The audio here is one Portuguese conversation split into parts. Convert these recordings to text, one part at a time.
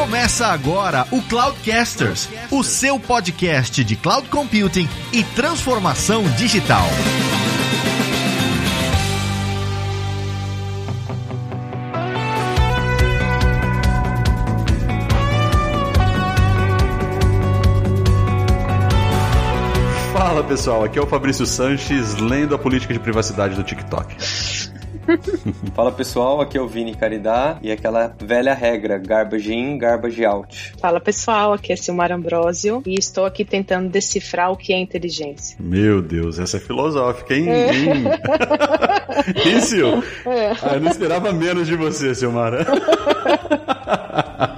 Começa agora o Cloudcasters, o seu podcast de cloud computing e transformação digital. Fala pessoal, aqui é o Fabrício Sanches, lendo a política de privacidade do TikTok. Fala pessoal, aqui é o Vini Caridá e aquela velha regra, garbage in, garbage out. Fala pessoal, aqui é Silmar Ambrosio e estou aqui tentando decifrar o que é inteligência. Meu Deus, essa é filosófica, hein? É. hein, Sil? É. Ah, eu não esperava menos de você, Silmara.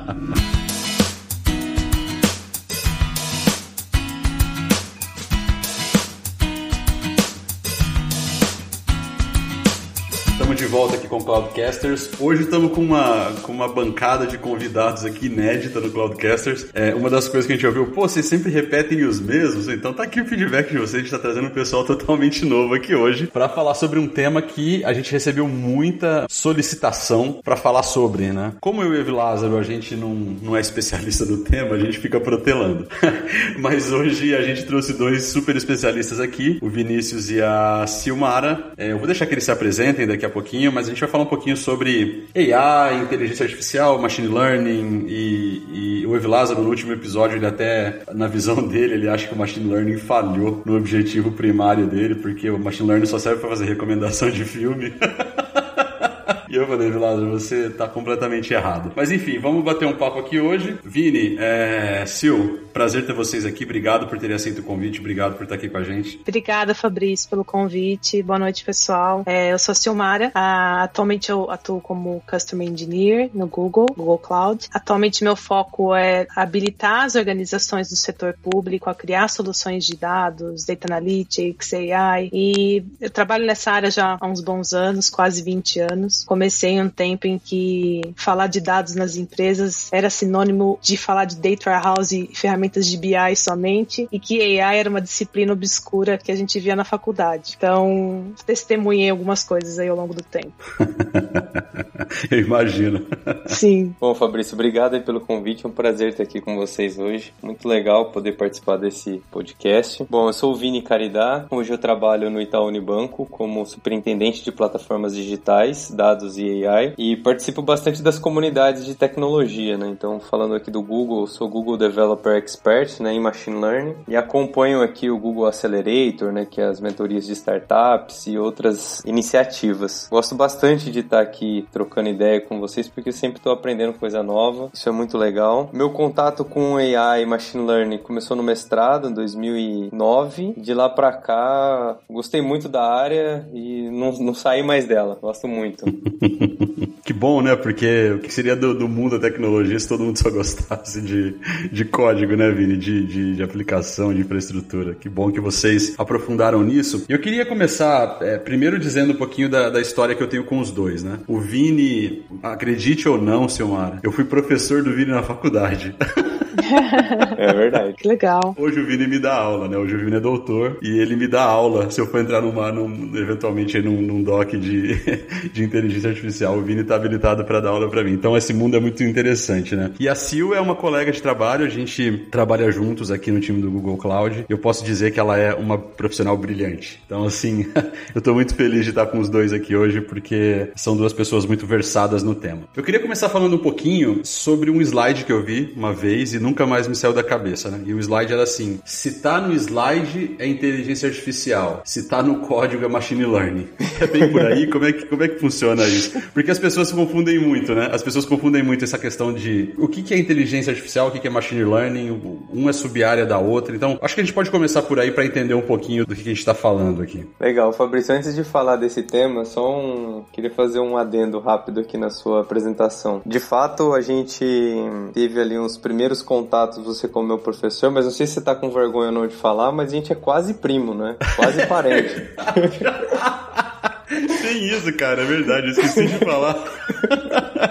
com Cloudcasters. Hoje estamos com uma, com uma bancada de convidados aqui inédita no Cloudcasters. É, uma das coisas que a gente ouviu, pô, vocês sempre repetem os mesmos, então tá aqui o feedback de vocês. A gente tá trazendo um pessoal totalmente novo aqui hoje para falar sobre um tema que a gente recebeu muita solicitação para falar sobre, né? Como eu e o Lázaro, a gente não, não é especialista do tema, a gente fica protelando. Mas hoje a gente trouxe dois super especialistas aqui, o Vinícius e a Silmara. É, eu vou deixar que eles se apresentem daqui a pouquinho, mas a gente vai falar um pouquinho sobre AI, inteligência artificial, machine learning e, e o Evilázaro no último episódio, ele até, na visão dele, ele acha que o machine learning falhou no objetivo primário dele, porque o machine learning só serve para fazer recomendação de filme. E eu falei, Vilásio, você tá completamente errado. Mas enfim, vamos bater um papo aqui hoje. Vini, é... Sil, prazer ter vocês aqui. Obrigado por terem aceito o convite. Obrigado por estar aqui com a gente. Obrigada, Fabrício, pelo convite. Boa noite, pessoal. É, eu sou a Silmara. Ah, atualmente eu atuo como Customer Engineer no Google, Google Cloud. Atualmente meu foco é habilitar as organizações do setor público a criar soluções de dados, Data Analytics, AI. E eu trabalho nessa área já há uns bons anos, quase 20 anos um tempo em que falar de dados nas empresas era sinônimo de falar de data warehouse e ferramentas de BI somente, e que AI era uma disciplina obscura que a gente via na faculdade. Então, testemunhei algumas coisas aí ao longo do tempo. Eu imagino. Sim. Bom, Fabrício, obrigado aí pelo convite. É um prazer estar aqui com vocês hoje. Muito legal poder participar desse podcast. Bom, eu sou o Vini Caridá. Hoje eu trabalho no Itaú Unibanco como superintendente de plataformas digitais, dados dados e AI e participo bastante das comunidades de tecnologia, né? Então, falando aqui do Google, sou Google Developer Expert, né, em Machine Learning e acompanho aqui o Google Accelerator, né, que é as mentorias de startups e outras iniciativas. Gosto bastante de estar aqui trocando ideia com vocês porque sempre estou aprendendo coisa nova. Isso é muito legal. Meu contato com AI e Machine Learning começou no mestrado em 2009. De lá para cá, gostei muito da área e não, não saí mais dela. Gosto muito. que bom, né? Porque o que seria do, do, mundo da tecnologia se todo mundo só gostasse de, de código, né, Vini? De, de, de aplicação, de infraestrutura. Que bom que vocês aprofundaram nisso. Eu queria começar é, primeiro dizendo um pouquinho da, da história que eu tenho com os dois, né? O Vini, acredite ou não, Silmara, eu fui professor do Vini na faculdade. é verdade. Que legal. Hoje o Vini me dá aula, né? Hoje o Vini é doutor e ele me dá aula. Se eu for entrar numa, num, eventualmente num, num doc de, de inteligência artificial, o Vini tá habilitado para dar aula para mim. Então esse mundo é muito interessante, né? E a Sil é uma colega de trabalho, a gente trabalha juntos aqui no time do Google Cloud. Eu posso dizer que ela é uma profissional brilhante. Então, assim, eu tô muito feliz de estar com os dois aqui hoje porque são duas pessoas muito versadas no tema. Eu queria começar falando um pouquinho sobre um slide que eu vi uma vez e nunca mais me saiu da cabeça, né? E o slide era assim: se tá no slide é inteligência artificial, se tá no código é machine learning. É bem por aí? Como é que, como é que funciona isso? Porque as pessoas se confundem muito, né? As pessoas confundem muito essa questão de o que, é inteligência artificial, o que, é machine learning, um é sub-área da outra. Então, acho que a gente pode começar por aí para entender um pouquinho do que, que a gente está falando aqui. Legal, Fabrício. Antes de falar desse tema, só um. Queria fazer um adendo rápido aqui na sua apresentação. De fato, a gente teve ali uns primeiros contatos, você como meu professor, mas não sei se você tá com vergonha ou não de falar, mas a gente é quase primo, né? Quase parente. Tem isso, cara, é verdade, eu esqueci de falar.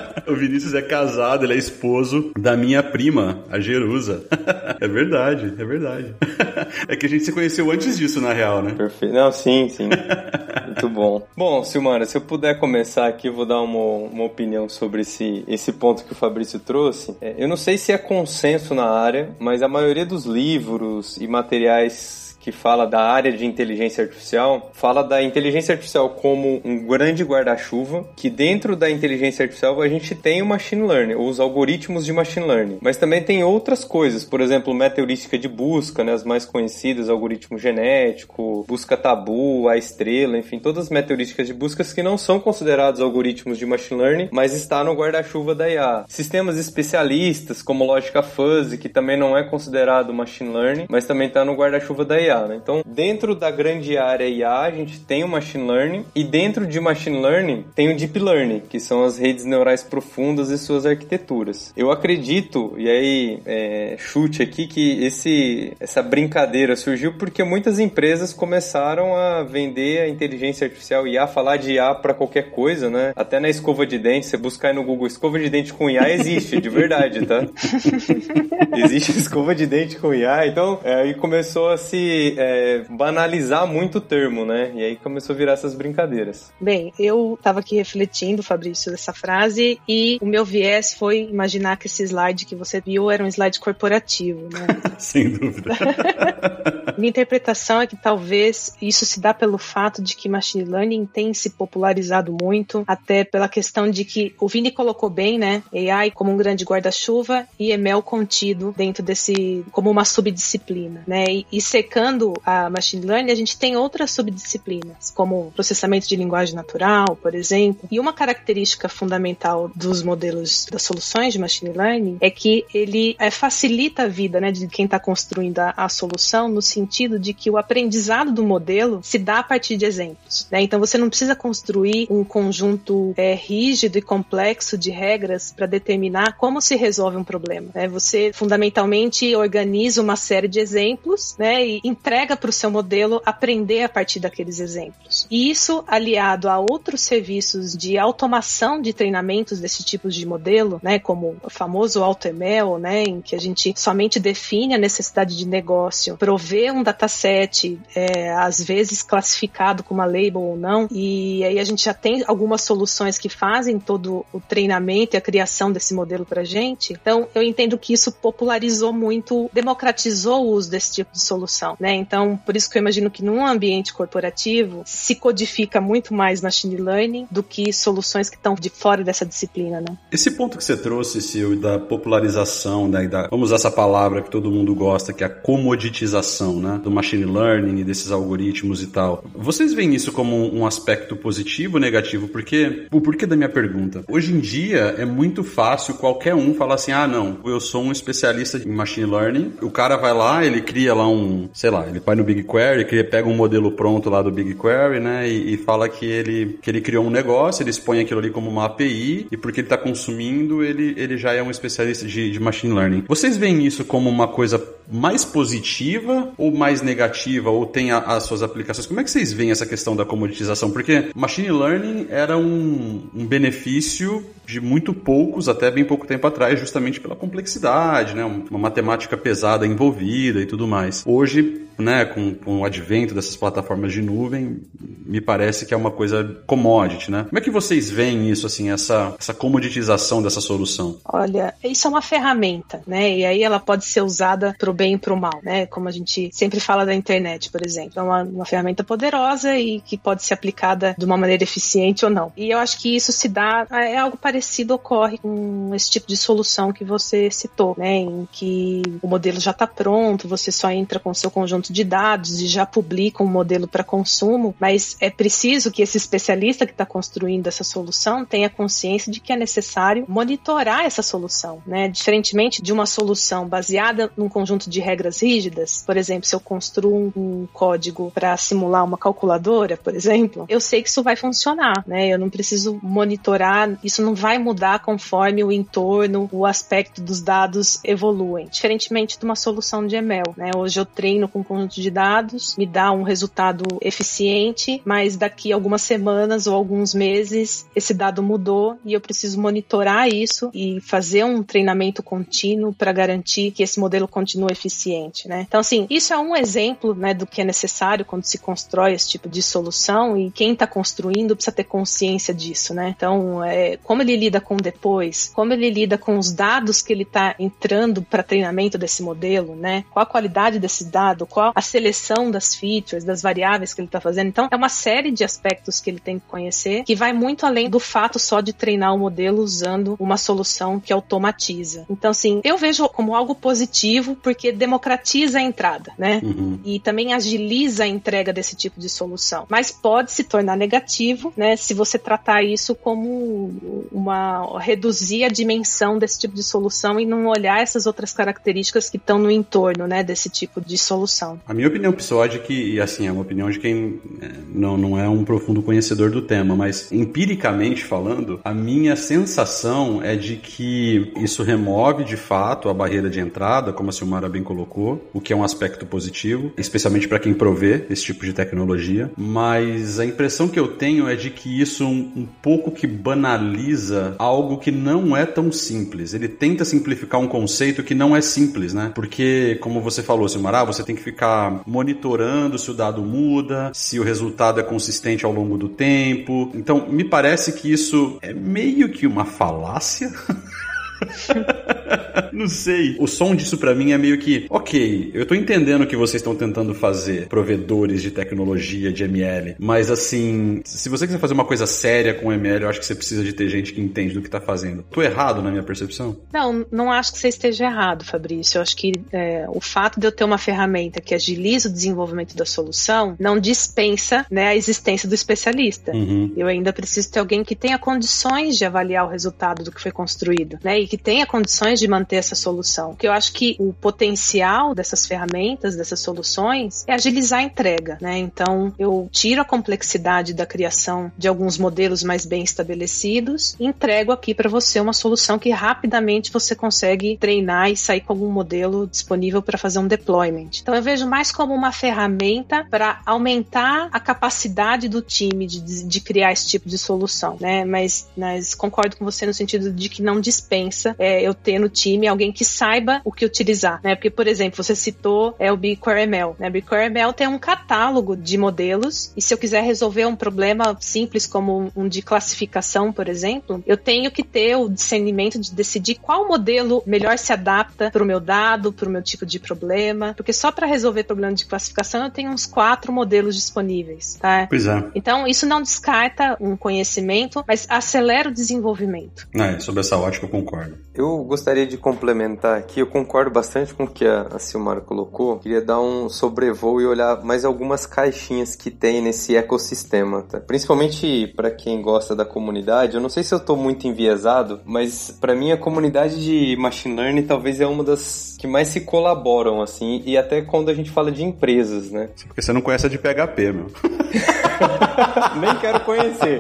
o Vinícius é casado, ele é esposo da minha prima, a Jerusa. é verdade, é verdade. é que a gente se conheceu antes disso, na real, né? Perfeito. Não, sim, sim. Muito bom. Bom, Silmara, se eu puder começar aqui, eu vou dar uma, uma opinião sobre esse, esse ponto que o Fabrício trouxe. É, eu não sei se é consenso na área, mas a maioria dos livros e materiais que fala da área de inteligência artificial, fala da inteligência artificial como um grande guarda-chuva, que dentro da inteligência artificial a gente tem o machine learning, ou os algoritmos de machine learning, mas também tem outras coisas, por exemplo, meteorística de busca, né, as mais conhecidas, algoritmo genético, busca tabu, a estrela, enfim, todas as meteorísticas de buscas que não são considerados algoritmos de machine learning, mas está no guarda-chuva da IA. Sistemas especialistas, como lógica fuzzy, que também não é considerado machine learning, mas também está no guarda-chuva da IA. IA, né? Então, dentro da grande área IA, a gente tem o machine learning e dentro de machine learning tem o deep learning, que são as redes neurais profundas e suas arquiteturas. Eu acredito, e aí é, chute aqui, que esse, essa brincadeira surgiu porque muitas empresas começaram a vender a inteligência artificial IA, falar de IA para qualquer coisa, né? Até na escova de dente, você buscar aí no Google escova de dente com IA existe, de verdade, tá? existe escova de dente com IA, então é, aí começou a se é, banalizar muito o termo, né? E aí começou a virar essas brincadeiras. Bem, eu estava aqui refletindo, Fabrício, dessa frase e o meu viés foi imaginar que esse slide que você viu era um slide corporativo, né? Sem dúvida. Minha interpretação é que talvez isso se dá pelo fato de que machine learning tem se popularizado muito, até pela questão de que o Vini colocou bem, né? AI como um grande guarda-chuva e ML contido dentro desse como uma subdisciplina, né? E, e secando estudando a machine learning, a gente tem outras subdisciplinas, como processamento de linguagem natural, por exemplo. E uma característica fundamental dos modelos das soluções de machine learning é que ele é, facilita a vida né, de quem está construindo a, a, solução, no sentido de que o aprendizado do modelo se dá a partir de exemplos. Né? Então você não precisa construir um conjunto é, rígido e complexo de regras para determinar como se resolve um problema. Né? Você fundamentalmente organiza uma série de exemplos né, e entrega para o seu modelo aprender a partir daqueles exemplos. E isso, aliado a outros serviços de automação de treinamentos desse tipo de modelo, né, como o famoso AutoML, né, em que a gente somente define a necessidade de negócio, provê um dataset, é, às vezes classificado com uma label ou não, e aí a gente já tem algumas soluções que fazem todo o treinamento e a criação desse modelo para gente. Então, eu entendo que isso popularizou muito, democratizou o uso desse tipo de solução, né? Né? Então, por isso que eu imagino que num ambiente corporativo se codifica muito mais machine learning do que soluções que estão de fora dessa disciplina, né? Esse ponto que você trouxe, Sil, da popularização, né, da, vamos usar essa palavra que todo mundo gosta, que é a comoditização, né, do machine learning e desses algoritmos e tal. Vocês veem isso como um aspecto positivo ou negativo? Porque, o porquê da minha pergunta? Hoje em dia é muito fácil qualquer um falar assim, ah, não, eu sou um especialista em machine learning, o cara vai lá, ele cria lá um, sei lá, ele vai no BigQuery, que ele pega um modelo pronto lá do BigQuery, né, e, e, fala que ele, que ele criou um negócio, ele expõe aquilo ali como uma API, e porque ele está consumindo, ele, ele já é um especialista de, de machine learning. Vocês veem isso como uma coisa mais positiva ou mais negativa, ou tem a, as suas aplicações? Como é que vocês veem essa questão da comoditização? Porque machine learning era um, um benefício de muito poucos, até bem pouco tempo atrás, justamente pela complexidade, né? uma matemática pesada envolvida e tudo mais. Hoje, né, com, com o advento dessas plataformas de nuvem, me parece que é uma coisa commodity, né? Como é que vocês veem isso, assim, essa, essa comoditização dessa solução? Olha, isso é uma ferramenta, né? E aí ela pode ser usada para bem e para o mal, né? Como a gente sempre fala da internet, por exemplo. É uma, uma ferramenta poderosa e que pode ser aplicada de uma maneira eficiente ou não. E eu acho que isso se dá, é algo parecido ocorre com esse tipo de solução que você citou, né? Em que o modelo já está pronto, você só entra com seu conjunto de dados e já publica um modelo para consumo, mas é preciso que esse especialista que está construindo essa solução tenha consciência de que é necessário monitorar essa solução, né? Diferentemente de uma solução baseada num conjunto de regras rígidas, por exemplo, se eu construo um código para simular uma calculadora, por exemplo, eu sei que isso vai funcionar, né? Eu não preciso monitorar, isso não vai mudar conforme o entorno, o aspecto dos dados evoluem. Diferentemente de uma solução de ML, né? Hoje eu treino com conjunto de dados, me dá um resultado eficiente, mas daqui algumas semanas ou alguns meses esse dado mudou e eu preciso monitorar isso e fazer um treinamento contínuo para garantir que esse modelo continue eficiente, né? Então, assim, isso é um exemplo, né, do que é necessário quando se constrói esse tipo de solução e quem está construindo precisa ter consciência disso, né? Então, é, como ele lida com depois, como ele lida com os dados que ele está entrando para treinamento desse modelo, né? Qual a qualidade desse dado, qual a seleção das features, das variáveis que ele está fazendo. Então, é uma série de aspectos que ele tem que conhecer que vai muito além do fato só de treinar o modelo usando uma solução que automatiza. Então, assim, eu vejo como algo positivo porque democratiza a entrada, né? Uhum. E também agiliza a entrega desse tipo de solução. Mas pode se tornar negativo, né? Se você tratar isso como uma reduzir a dimensão desse tipo de solução e não olhar essas outras características que estão no entorno, né, desse tipo de solução. A minha opinião pessoal é de que, e assim, é uma opinião de quem é, não, não é um profundo conhecedor do tema, mas empiricamente falando, a minha sensação é de que isso remove de fato a barreira de entrada, como a Silmara bem colocou, o que é um aspecto positivo, especialmente para quem provê esse tipo de tecnologia, mas a impressão que eu tenho é de que isso um, um pouco que banaliza algo que não é tão simples. Ele tenta simplificar um conceito que não é simples, né? Porque, como você falou, Silmara, você tem que ficar monitorando se o dado muda, se o resultado é consistente ao longo do tempo. Então, me parece que isso é meio que uma falácia. Não sei. O som disso para mim é meio que, ok, eu tô entendendo o que vocês estão tentando fazer, provedores de tecnologia de ML, mas assim, se você quiser fazer uma coisa séria com ML, eu acho que você precisa de ter gente que entende do que tá fazendo. Tô errado na minha percepção? Não, não acho que você esteja errado, Fabrício. Eu acho que é, o fato de eu ter uma ferramenta que agiliza o desenvolvimento da solução não dispensa né, a existência do especialista. Uhum. Eu ainda preciso ter alguém que tenha condições de avaliar o resultado do que foi construído, né? E que tenha condições de manter essa solução. Porque eu acho que o potencial dessas ferramentas, dessas soluções, é agilizar a entrega, né? Então, eu tiro a complexidade da criação de alguns modelos mais bem estabelecidos e entrego aqui para você uma solução que rapidamente você consegue treinar e sair com algum modelo disponível para fazer um deployment. Então, eu vejo mais como uma ferramenta para aumentar a capacidade do time de, de criar esse tipo de solução, né? Mas, mas concordo com você no sentido de que não dispensa é, eu ter no time alguém que saiba o que utilizar, né? Porque, por exemplo, você citou é, o BigQueryML, né? BigQueryML tem um catálogo de modelos e se eu quiser resolver um problema simples como um de classificação, por exemplo, eu tenho que ter o discernimento de decidir qual modelo melhor se adapta para o meu dado, para o meu tipo de problema, porque só para resolver problema de classificação eu tenho uns quatro modelos disponíveis, tá? Pois é. Então, isso não descarta um conhecimento, mas acelera o desenvolvimento. É, sobre essa ótica eu concordo. Eu gostaria de complementar aqui, eu concordo bastante com o que a, a Silmara colocou. Queria dar um sobrevoo e olhar mais algumas caixinhas que tem nesse ecossistema, tá? Principalmente para quem gosta da comunidade. Eu não sei se eu estou muito enviesado, mas para mim a comunidade de machine learning talvez é uma das que mais se colaboram assim, e até quando a gente fala de empresas, né? Porque você não conhece a de PHP, meu. Nem quero conhecer.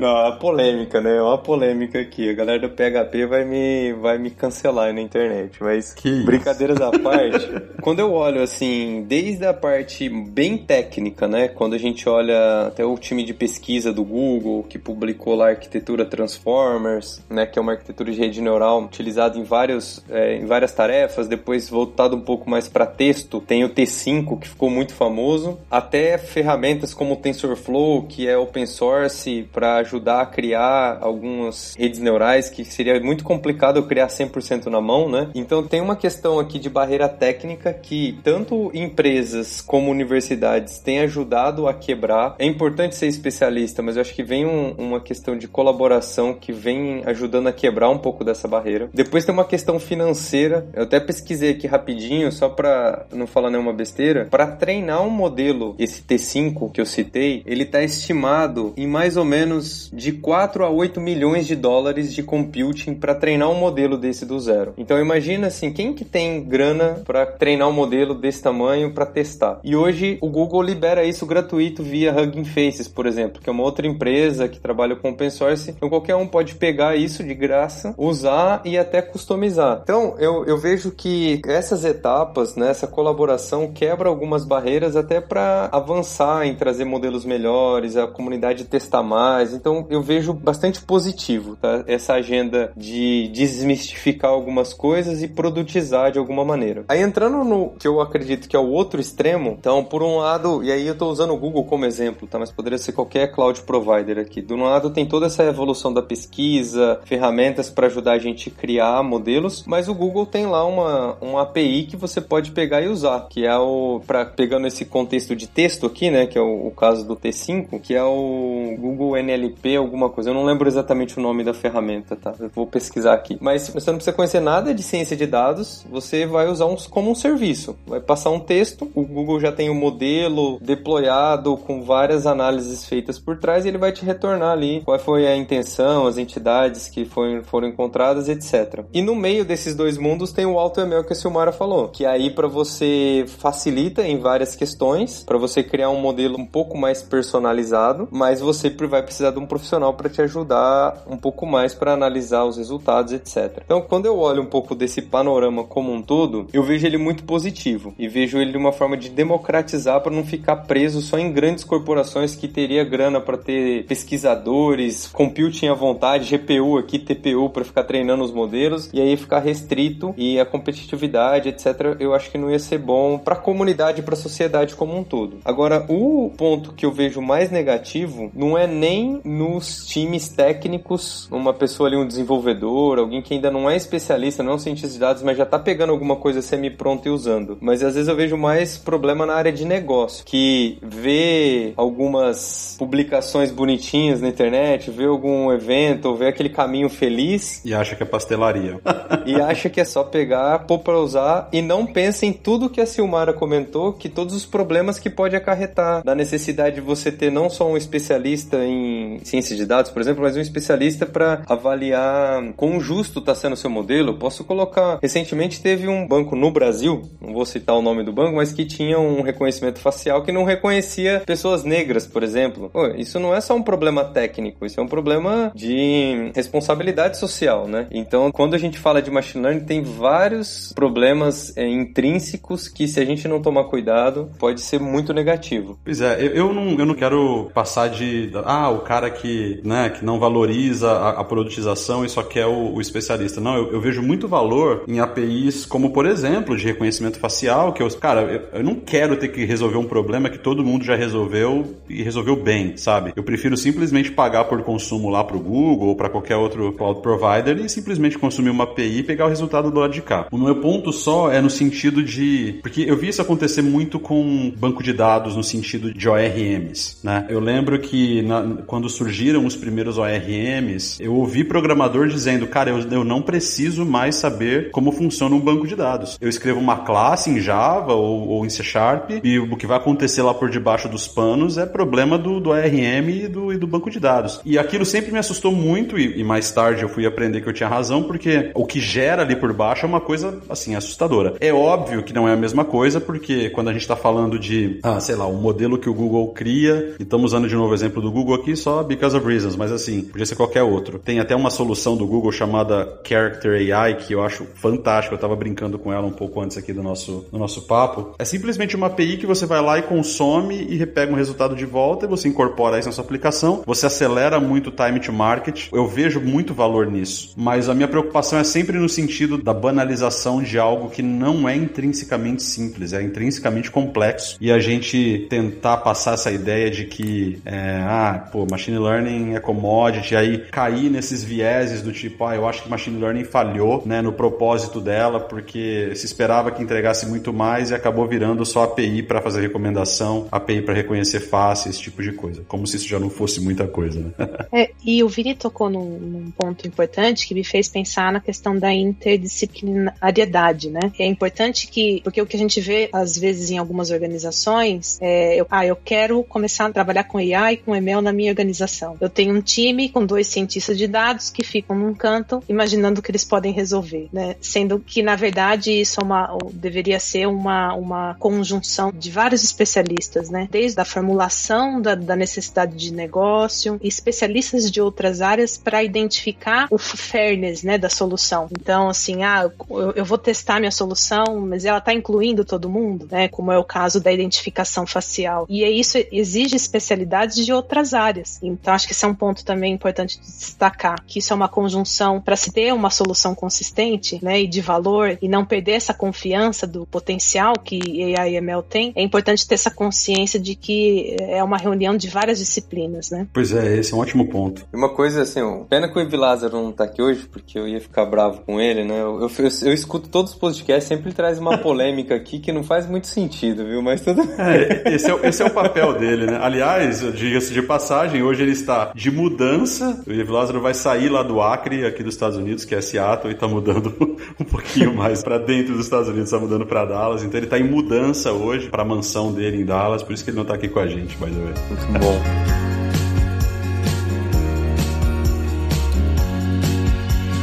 Não, é polêmica, né? É uma polêmica aqui. A galera do PHP vai me, vai me cancelar na internet. Mas, que brincadeiras à parte, quando eu olho, assim, desde a parte bem técnica, né? Quando a gente olha até o time de pesquisa do Google, que publicou lá a arquitetura Transformers, né? Que é uma arquitetura de rede neural utilizada em, vários, é, em várias tarefas. Depois, voltado um pouco mais para texto, tem o T5, que ficou muito famoso. Até ferramentas como o TensorFlow, que é open source para ajudar a criar algumas redes neurais que seria muito complicado eu criar 100% na mão, né? Então tem uma questão aqui de barreira técnica que tanto empresas como universidades têm ajudado a quebrar. É importante ser especialista, mas eu acho que vem um, uma questão de colaboração que vem ajudando a quebrar um pouco dessa barreira. Depois tem uma questão financeira. Eu até pesquisei aqui rapidinho, só para não falar nenhuma besteira. Para treinar um modelo, esse T5 que eu citei, ele está estimado em mais ou menos de 4 a 8 milhões de dólares de computing para treinar um modelo desse do zero. Então imagina assim, quem que tem grana para treinar um modelo desse tamanho para testar? E hoje o Google libera isso gratuito via Hugging Faces, por exemplo, que é uma outra empresa que trabalha com open source. Então qualquer um pode pegar isso de graça, usar e até customizar. Então eu, eu vejo que essas etapas, né, essa colaboração quebra algumas barreiras até para avançar em trazer modelos melhores, a comunidade testar mais. Então eu vejo bastante positivo tá? essa agenda de desmistificar algumas coisas e produtizar de alguma maneira. Aí entrando no que eu acredito que é o outro extremo, então por um lado, e aí eu estou usando o Google como exemplo, tá? mas poderia ser qualquer cloud provider aqui. Do lado tem toda essa evolução da pesquisa, ferramentas para ajudar a gente a criar modelos, mas o Google tem lá uma, uma API que você pode pegar e usar, que é o para pegando esse contexto de texto aqui, né, que é o, o caso do T5, que é o Google NLP alguma coisa. Eu não lembro exatamente o nome da ferramenta, tá? Eu vou pesquisar aqui. Mas você não precisa conhecer nada de ciência de dados, você vai usar uns como um serviço. Vai passar um texto, o Google já tem o um modelo deployado com várias análises feitas por trás e ele vai te retornar ali qual foi a intenção, as entidades que foram, foram encontradas, etc. E no meio desses dois mundos tem o AutoML que a Silmara falou, que aí para você facilita em várias questões, para você criar um modelo um pouco mais personalizado, mas você vai precisar de um profissional para te ajudar um pouco mais para analisar os resultados, etc. Então, quando eu olho um pouco desse panorama como um todo, eu vejo ele muito positivo e vejo ele de uma forma de democratizar para não ficar preso só em grandes corporações que teria grana para ter pesquisadores, computing à vontade, GPU aqui, TPU para ficar treinando os modelos e aí ficar restrito e a competitividade, etc. Eu acho que não ia ser bom para a comunidade para a sociedade como um todo. Agora, o ponto que eu vejo mais negativo não é nem nos times técnicos, uma pessoa ali, um desenvolvedor, alguém que ainda não é especialista, não é um cientista de dados, mas já está pegando alguma coisa semi-pronta e usando. Mas às vezes eu vejo mais problema na área de negócio, que vê algumas publicações bonitinhas na internet, vê algum evento, ou vê aquele caminho feliz. E acha que é pastelaria. e acha que é só pegar, pôr para usar e não pensa em tudo que a Silmara comentou, que todos os problemas que pode acarretar, da necessidade de você ter não só um especialista em ciência de dados, por exemplo, mas um especialista para avaliar quão justo está sendo o seu modelo. Posso colocar. Recentemente teve um banco no Brasil, não vou citar o nome do banco, mas que tinha um reconhecimento facial que não reconhecia pessoas negras, por exemplo. Pô, isso não é só um problema técnico, isso é um problema de responsabilidade social, né? Então, quando a gente fala de machine learning, tem vários problemas é, intrínsecos que, se a gente não tomar cuidado, pode ser muito negativo. Pois é, eu, eu, não, eu não quero passar de. Ah, o cara que, né, que não valoriza a, a produtização e só quer o, o especialista. Não, eu, eu, vejo muito valor em APIs como, por exemplo, de reconhecimento facial, que eu, cara, eu, eu não quero ter que resolver um problema que todo mundo já resolveu e resolveu bem, sabe? Eu prefiro simplesmente pagar por consumo lá pro Google ou para qualquer outro cloud provider e simplesmente consumir uma API e pegar o resultado do lado de cá. O meu ponto só é no sentido de. Porque eu vi isso acontecer muito com banco de dados no sentido de ORMs, né? Eu lembro que na, quando surgiram os primeiros ORMs, eu ouvi programador dizendo, cara, eu, eu não preciso mais saber como funciona um banco de dados. Eu escrevo uma classe em Java ou, ou em C Sharp e o que vai acontecer lá por debaixo dos panos é problema do, do ORM e do, e do banco de dados. E aquilo sempre me assustou muito e, e mais tarde eu fui aprender que eu tinha razão, porque o que gera ali por baixo é uma coisa, assim, assustadora. É óbvio que não é a mesma coisa, porque quando a gente está falando de, ah, sei lá, um modelo que o Google cria, e estamos usando de novo o exemplo do Google aqui só because of reasons, mas assim, podia ser qualquer outro. Tem até uma solução do Google chamada Character AI, que eu acho fantástica, eu estava brincando com ela um pouco antes aqui do nosso, do nosso papo. É simplesmente uma API que você vai lá e consome e repega um resultado de volta e você incorpora isso na sua aplicação, você acelera muito o time to market. Eu vejo muito valor nisso, mas a minha preocupação é sempre no sentido da banalização de algo que não é intrinsecamente simples, é intrinsecamente complexo e a gente tentar passar essa ideia de que, é, ah, pô, machine learning é commodity, aí cair nesses vieses do tipo, ah, eu acho que machine learning falhou, né, no propósito dela, porque se esperava que entregasse muito mais e acabou virando só API para fazer recomendação, API para reconhecer face, esse tipo de coisa, como se isso já não fosse muita coisa, né? é, e o Vini tocou num, num ponto importante que me fez pensar na questão da interdisciplinariedade, né? É importante que, porque o que a gente vê às vezes em algumas organizações, é, eu, ah, eu quero começar a trabalhar com AI, com ML na minha organização. Eu tenho um time com dois cientistas de dados que ficam num canto imaginando o que eles podem resolver, né? Sendo que, na verdade, isso é uma, deveria ser uma, uma conjunção de vários especialistas, né? Desde a formulação da, da necessidade de negócio, especialistas de outras áreas para identificar o fairness, né, da solução. Então, assim, ah, eu, eu vou testar minha solução, mas ela está incluindo todo mundo, né? Como é o caso da identificação facial. E é isso exige especialidades de outras áreas. Então, acho que esse é um ponto também importante de destacar, que isso é uma conjunção para se ter uma solução consistente, né, e de valor e não perder essa confiança do potencial que AI e ML tem. É importante ter essa consciência de que é uma reunião de várias disciplinas, né? Pois é, esse é um ótimo ponto. Uma coisa assim, pena que o Evi Lázaro não tá aqui hoje, porque eu ia ficar bravo com ele, né? Eu, eu, eu, eu escuto todos os podcasts, sempre traz uma polêmica aqui que não faz muito sentido, viu? Mas tudo. É, esse, é, esse é o papel dele, né? Aliás, diga-se de passagem, hoje ele está de mudança. O Evi Lázaro vai sair lá do Acre, aqui dos Estados Unidos, que é Seattle, e tá mudando um pouquinho mais para dentro dos Estados Unidos, tá mudando para Dallas. Então ele tá em mudança hoje para a mansão dele em Dallas, por isso que ele não tá aqui com a gente, by the way. Muito bom.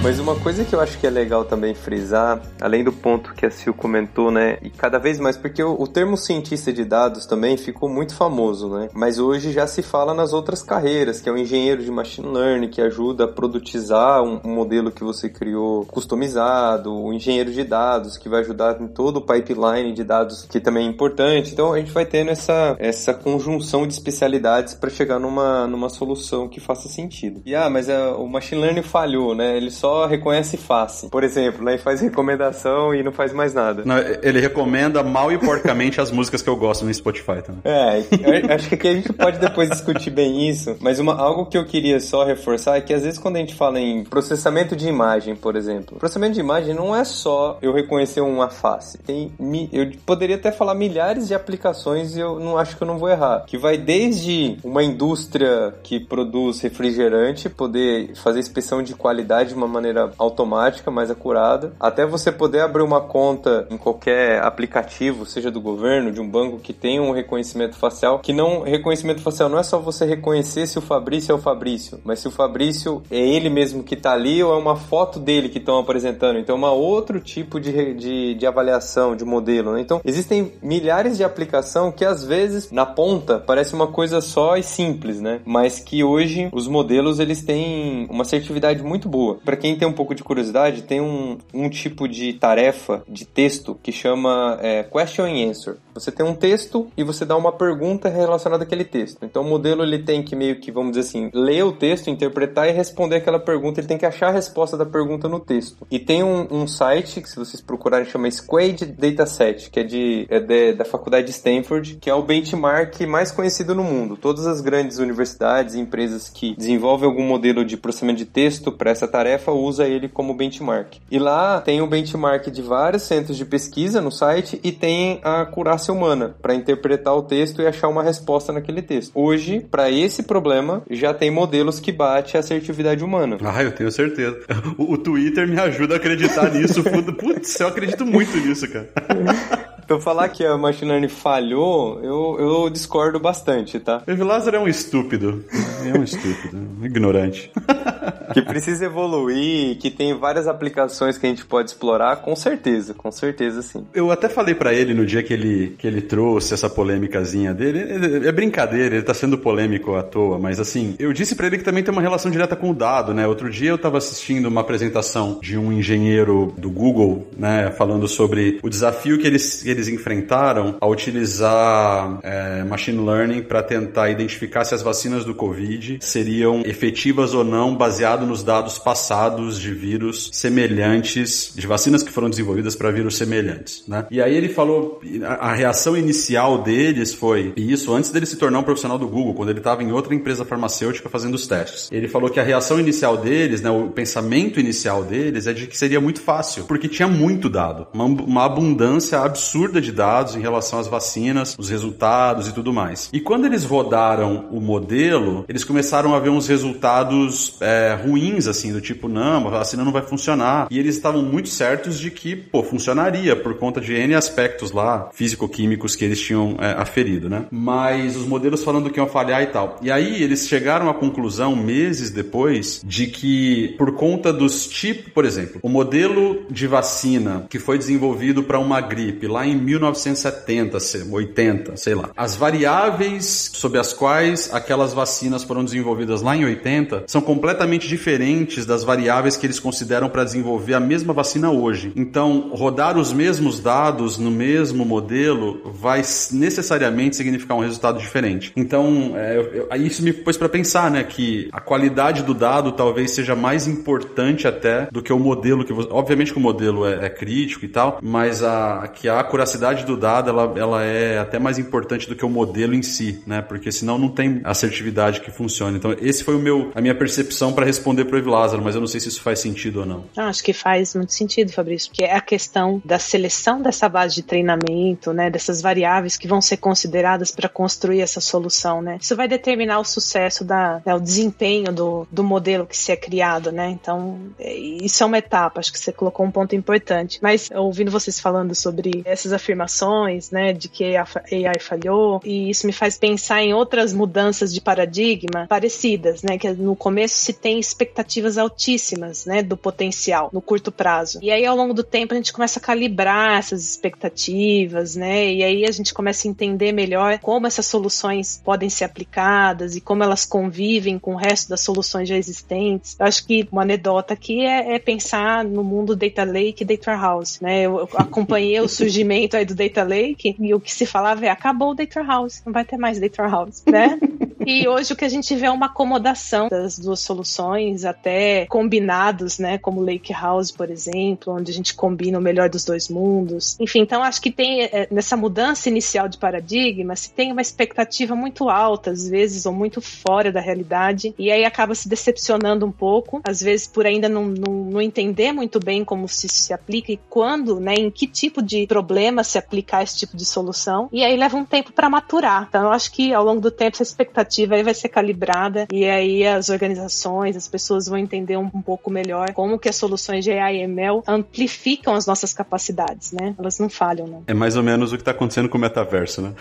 Mas uma coisa que eu acho que é legal também frisar, além do ponto que a Sil comentou, né, e cada vez mais, porque o, o, termo cientista de dados também ficou muito famoso, né, mas hoje já se fala nas outras carreiras, que é o engenheiro de machine learning, que ajuda a produtizar um, um modelo que você criou customizado, o engenheiro de dados, que vai ajudar em todo o pipeline de dados, que também é importante. Então a gente vai tendo essa, essa conjunção de especialidades para chegar numa, numa solução que faça sentido. E ah, mas é, o machine learning falhou, né, ele só reconhece face. Por exemplo, né? Faz recomendação e não faz mais nada. Não, ele recomenda mal e porcamente as músicas que eu gosto no Spotify também. É, acho que aqui a gente pode depois discutir bem isso, mas uma, algo que eu queria só reforçar é que às vezes quando a gente fala em processamento de imagem, por exemplo, processamento de imagem não é só eu reconhecer uma face. Tem, eu poderia até falar milhares de aplicações e eu não acho que eu não vou errar. Que vai desde uma indústria que produz refrigerante poder fazer inspeção de qualidade de uma maneira maneira automática, mais acurada, até você poder abrir uma conta em qualquer aplicativo, seja do governo, de um banco que tenha um reconhecimento facial, que não reconhecimento facial não é só você reconhecer se o Fabrício é o Fabrício, mas se o Fabrício é ele mesmo que está ali ou é uma foto dele que estão apresentando. Então, é uma outro tipo de, de, de avaliação, de modelo. Né? Então, existem milhares de aplicação que às vezes na ponta parece uma coisa só e simples, né? Mas que hoje os modelos eles têm uma assertividade muito boa. Para quem quem tem um pouco de curiosidade, tem um, um tipo de tarefa de texto que chama é, Question and Answer. Você tem um texto e você dá uma pergunta relacionada àquele texto. Então o modelo ele tem que meio que, vamos dizer assim, ler o texto, interpretar e responder aquela pergunta. Ele tem que achar a resposta da pergunta no texto. E tem um, um site que, se vocês procurarem, chama Squad Dataset, que é, de, é de, da faculdade de Stanford, que é o benchmark mais conhecido no mundo. Todas as grandes universidades e empresas que desenvolvem algum modelo de processamento de texto para essa tarefa usa ele como benchmark. E lá tem o benchmark de vários centros de pesquisa no site e tem a humana para interpretar o texto e achar uma resposta naquele texto. Hoje, para esse problema, já tem modelos que bate a assertividade humana. Ah, eu tenho certeza. O, o Twitter me ajuda a acreditar nisso. Putz, eu acredito muito nisso, cara. Pra falar que a Machine Learning falhou, eu, eu discordo bastante, tá? O Lázaro é um estúpido. É um estúpido, um ignorante. que precisa evoluir, que tem várias aplicações que a gente pode explorar, com certeza, com certeza sim. Eu até falei para ele no dia que ele, que ele trouxe essa polêmicazinha dele, é brincadeira, ele tá sendo polêmico à toa, mas assim, eu disse para ele que também tem uma relação direta com o dado, né? Outro dia eu tava assistindo uma apresentação de um engenheiro do Google, né, falando sobre o desafio que eles, que eles enfrentaram a utilizar é, machine learning para tentar identificar se as vacinas do Covid seriam efetivas ou não baseado nos dados passados de vírus semelhantes, de vacinas que foram desenvolvidas para vírus semelhantes, né? E aí ele falou, a, a reação inicial deles foi, e isso antes dele se tornar um profissional do Google, quando ele estava em outra empresa farmacêutica fazendo os testes. Ele falou que a reação inicial deles, né, o pensamento inicial deles é de que seria muito fácil, porque tinha muito dado, uma, uma abundância absurda absurda de dados em relação às vacinas, os resultados e tudo mais. E quando eles rodaram o modelo, eles começaram a ver uns resultados é, ruins, assim, do tipo, não, a vacina não vai funcionar. E eles estavam muito certos de que, pô, funcionaria por conta de N aspectos lá, físico-químicos que eles tinham é, aferido, né? Mas os modelos falando que iam falhar e tal. E aí eles chegaram à conclusão, meses depois, de que por conta dos tipos, por exemplo, o modelo de vacina que foi desenvolvido para uma gripe lá em 1970, 80, sei lá, as variáveis sob as quais aquelas vacinas foram desenvolvidas lá em 80 são completamente diferentes das variáveis que eles consideram para desenvolver a mesma vacina hoje. Então, rodar os mesmos dados no mesmo modelo vai necessariamente significar um resultado diferente. Então, é, eu, isso me pôs para pensar, né, que a qualidade do dado talvez seja mais importante até do que o modelo que você, obviamente que o modelo é, é crítico e tal, mas a que a acuracidade do dado ela, ela é até mais importante do que o modelo em si, né? Porque senão não tem assertividade que funcione. Então, esse foi o meu a minha percepção para responder pro Evo Lázaro, mas eu não sei se isso faz sentido ou não. Ah, acho que faz muito sentido, Fabrício, porque é a questão da seleção dessa base de treinamento, né, dessas variáveis que vão ser consideradas para construir essa solução, né? Isso vai determinar o sucesso da, né, o desempenho do, do modelo que se é criado, né? Então, é, isso é uma etapa, acho que você colocou um ponto importante. Mas ouvindo vocês falando sobre essas afirmações, né, de que a AI falhou, e isso me faz pensar em outras mudanças de paradigma parecidas, né, que no começo se tem expectativas altíssimas, né, do potencial no curto prazo. E aí ao longo do tempo a gente começa a calibrar essas expectativas, né? E aí a gente começa a entender melhor como essas soluções podem ser aplicadas e como elas convivem com o resto das soluções já existentes. Eu acho que uma anedota aqui é, é pensar no mundo data lake e data house, né? Eu acompanhei o surgimento aí do data lake e o que se falava é acabou o data house, não vai ter mais data house, né? E hoje o que a gente vê é uma acomodação das duas soluções, até combinados, né? Como Lake House, por exemplo, onde a gente combina o melhor dos dois mundos. Enfim, então acho que tem é, nessa mudança inicial de paradigma, se tem uma expectativa muito alta, às vezes, ou muito fora da realidade, e aí acaba se decepcionando um pouco, às vezes por ainda não, não, não entender muito bem como se, se aplica e quando, né? Em que tipo de problema se aplicar esse tipo de solução. E aí leva um tempo para maturar. Então eu acho que ao longo do tempo essa expectativa aí vai ser calibrada e aí as organizações, as pessoas vão entender um, um pouco melhor como que as soluções de AI e ML amplificam as nossas capacidades, né? Elas não falham, não. É mais ou menos o que está acontecendo com o metaverso, né?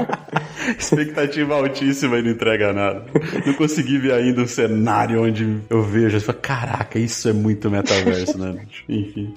Expectativa altíssima e não entrega nada. Não consegui ver ainda um cenário onde eu vejo e falo, caraca, isso é muito metaverso, né? Enfim.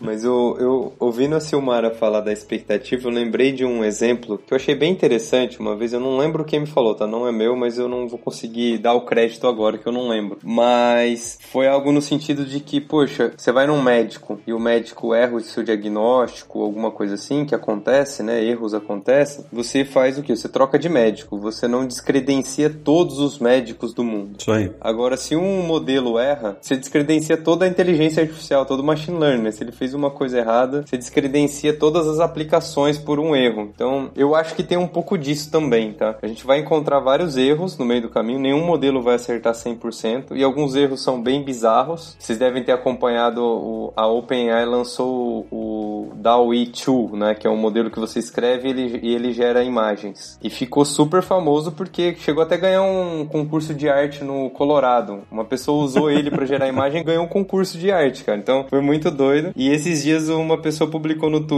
Mas eu, eu ouvindo a Silmara falar da expectativa, eu lembrei de um exemplo que eu achei bem interessante. Uma vez eu não lembro quem me falou, tá? Não é meu, mas eu não vou conseguir dar o crédito agora que eu não lembro. Mas foi algo no sentido de que, poxa, você vai num médico e o médico erra o seu diagnóstico, alguma coisa assim que acontece, né? Erros acontecem. Você faz o que? Você troca de médico. Você não descredencia todos os médicos do mundo. Isso aí. Agora, se um modelo erra, você descredencia toda a inteligência artificial, todo o machine learning. Né? Se ele fez uma coisa errada, você descredencia todas as aplicações por um erro. Então, eu acho que tem um pouco disso também, tá? A gente vai encontrar vários erros no meio do caminho, nenhum modelo vai acertar 100%, e alguns erros são bem bizarros. Vocês devem ter acompanhado o, a OpenAI lançou o, DALL-E 2, né, que é um modelo que você escreve e ele, e ele gera imagens. E ficou super famoso porque chegou até a ganhar um concurso de arte no Colorado. Uma pessoa usou ele para gerar imagem e ganhou um concurso de arte, cara. Então, foi muito doido. E esses dias uma pessoa publicou no Twitter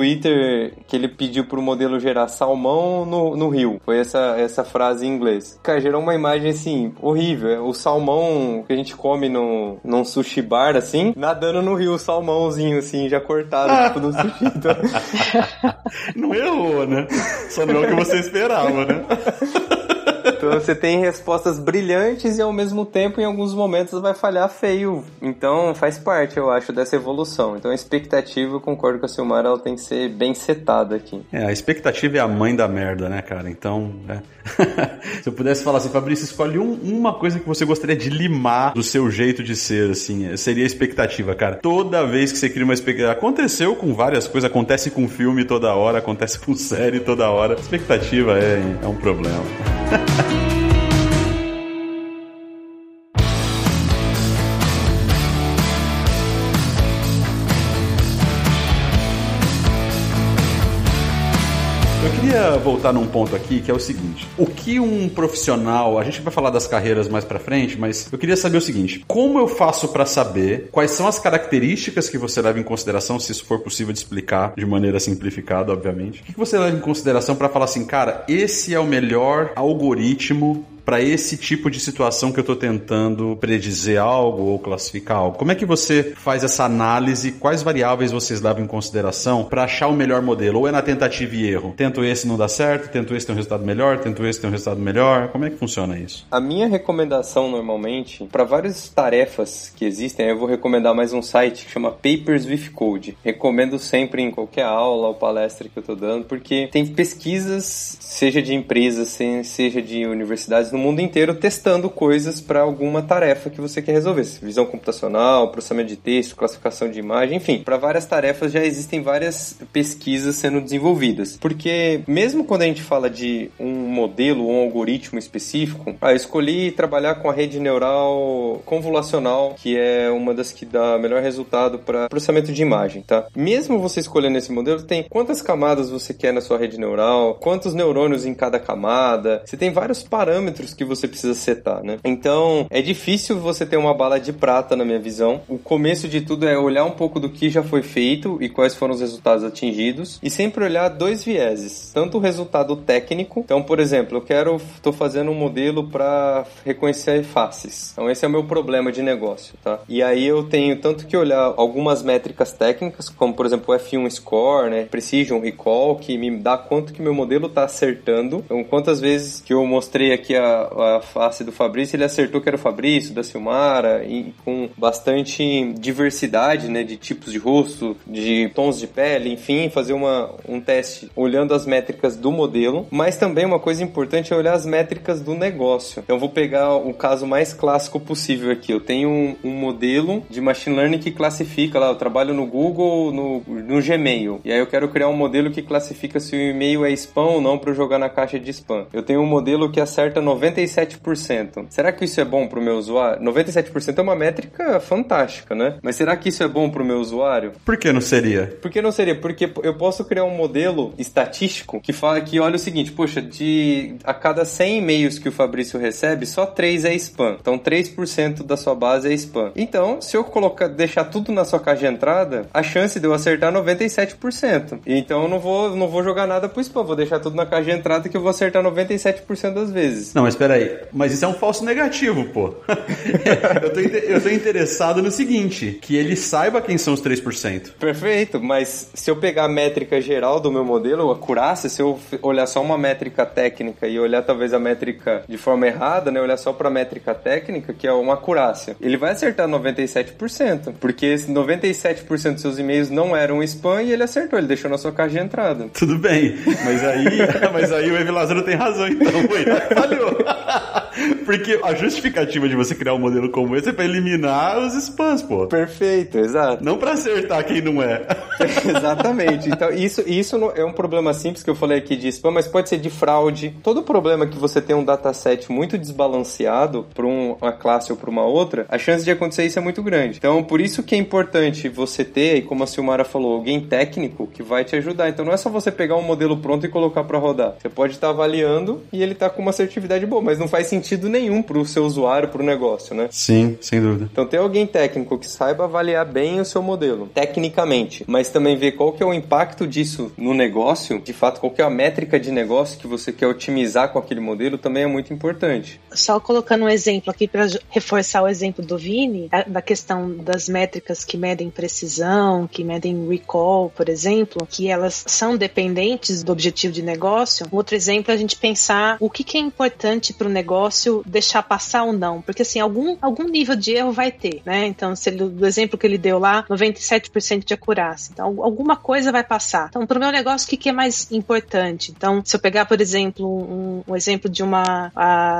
que ele pediu pro modelo gerar salmão no, no rio. Foi essa, essa frase em inglês. Cara, gerou uma imagem assim, horrível. O salmão que a gente come no, num sushi bar, assim, nadando no rio, o salmãozinho, assim, já cortado, tipo, no sushi. Então... não errou, né? Só não é o que você esperava, né? Então você tem respostas brilhantes e ao mesmo tempo em alguns momentos vai falhar feio. Então faz parte, eu acho, dessa evolução. Então a expectativa, eu concordo com a Silmar, ela tem que ser bem setada aqui. É, a expectativa é a mãe da merda, né, cara? Então, é. se eu pudesse falar assim, Fabrício, escolhe um, uma coisa que você gostaria de limar do seu jeito de ser, assim, seria a expectativa, cara. Toda vez que você cria uma expectativa, aconteceu com várias coisas, acontece com filme toda hora, acontece com série toda hora. Expectativa é, é um problema. you. Queria voltar num ponto aqui que é o seguinte: o que um profissional, a gente vai falar das carreiras mais para frente, mas eu queria saber o seguinte: como eu faço para saber quais são as características que você leva em consideração, se isso for possível de explicar de maneira simplificada, obviamente? O que você leva em consideração para falar assim, cara, esse é o melhor algoritmo para esse tipo de situação que eu estou tentando predizer algo ou classificar algo? Como é que você faz essa análise? Quais variáveis vocês levam em consideração para achar o melhor modelo? Ou é na tentativa e erro? Tento esse não dá certo, tento esse ter um resultado melhor, tento esse ter um resultado melhor. Como é que funciona isso? A minha recomendação normalmente para várias tarefas que existem, eu vou recomendar mais um site que chama Papers with Code. Recomendo sempre em qualquer aula ou palestra que eu estou dando, porque tem pesquisas, seja de empresas, seja de universidades, no mundo inteiro testando coisas para alguma tarefa que você quer resolver. Visão computacional, processamento de texto, classificação de imagem, enfim, para várias tarefas já existem várias pesquisas sendo desenvolvidas. Porque mesmo quando a gente fala de um modelo ou um algoritmo específico, ah, eu escolhi trabalhar com a rede neural convolucional, que é uma das que dá melhor resultado para processamento de imagem, tá? Mesmo você escolhendo esse modelo, tem quantas camadas você quer na sua rede neural, quantos neurônios em cada camada, você tem vários parâmetros que você precisa setar, né? Então, é difícil você ter uma bala de prata na minha visão. O começo de tudo é olhar um pouco do que já foi feito e quais foram os resultados atingidos e sempre olhar dois vieses, tanto o resultado técnico. Então, por exemplo, eu quero tô fazendo um modelo para reconhecer faces. Então, esse é o meu problema de negócio, tá? E aí eu tenho tanto que olhar algumas métricas técnicas, como por exemplo o F1 score, né, precision recall, que me dá quanto que meu modelo está acertando. Então, quantas vezes que eu mostrei aqui a a, face do Fabrício, ele acertou que era o Fabrício, da Silmara, e com bastante diversidade, né, de tipos de rosto, de tons de pele, enfim, fazer uma, um teste olhando as métricas do modelo, mas também uma coisa importante é olhar as métricas do negócio. Então, eu vou pegar o caso mais clássico possível aqui. Eu tenho um, um modelo de machine learning que classifica lá, eu trabalho no Google, no, no Gmail, e aí eu quero criar um modelo que classifica se o e-mail é spam ou não para jogar na caixa de spam. Eu tenho um modelo que acerta 90 97%. Será que isso é bom para o meu usuário? 97% é uma métrica fantástica, né? Mas será que isso é bom para o meu usuário? Por que não seria? Por que não seria? Porque eu posso criar um modelo estatístico que fala que olha o seguinte, poxa, de a cada 100 e-mails que o Fabrício recebe, só 3 é spam. Então 3% da sua base é spam. Então, se eu colocar deixar tudo na sua caixa de entrada, a chance de eu acertar é 97%. Então eu não vou não vou jogar nada pro spam, vou deixar tudo na caixa de entrada que eu vou acertar 97% das vezes. Não, mas espera aí. Mas isso é um falso negativo, pô. eu, tô, eu tô interessado no seguinte, que ele saiba quem são os 3%. Perfeito, mas se eu pegar a métrica geral do meu modelo, a acurácia, se eu olhar só uma métrica técnica e olhar talvez a métrica de forma errada, né, olhar só para a métrica técnica, que é uma acurácia, ele vai acertar 97%, porque 97% dos seus e-mails não eram spam e ele acertou, ele deixou na sua caixa de entrada. Tudo bem, mas aí, mas aí o Evi Lázaro tem razão então, falhou. Porque a justificativa de você criar um modelo como esse é pra eliminar os spams, pô. Perfeito, exato. Não pra acertar quem não é. Exatamente. Então, isso, isso é um problema simples que eu falei aqui de spam, mas pode ser de fraude. Todo problema que você tem um dataset muito desbalanceado para uma classe ou para uma outra, a chance de acontecer isso é muito grande. Então, por isso que é importante você ter, e como a Silmara falou, alguém técnico que vai te ajudar. Então, não é só você pegar um modelo pronto e colocar para rodar. Você pode estar avaliando e ele tá com uma assertividade boa, mas não faz sentido nenhum para o seu usuário, para o negócio, né? Sim, sem dúvida. Então tem alguém técnico que saiba avaliar bem o seu modelo, tecnicamente, mas também ver qual que é o impacto disso no negócio, de fato, qual que é a métrica de negócio que você quer otimizar com aquele modelo também é muito importante. Só colocando um exemplo aqui para reforçar o exemplo do Vini, da questão das métricas que medem precisão, que medem recall, por exemplo, que elas são dependentes do objetivo de negócio. Um outro exemplo é a gente pensar o que, que é importante para o negócio deixar passar ou não, porque assim, algum, algum nível de erro vai ter, né? Então, se ele, do exemplo que ele deu lá, 97% de acurácia. Então, alguma coisa vai passar. Então, para o meu negócio, o que, que é mais importante? Então, se eu pegar, por exemplo, um, um exemplo de uma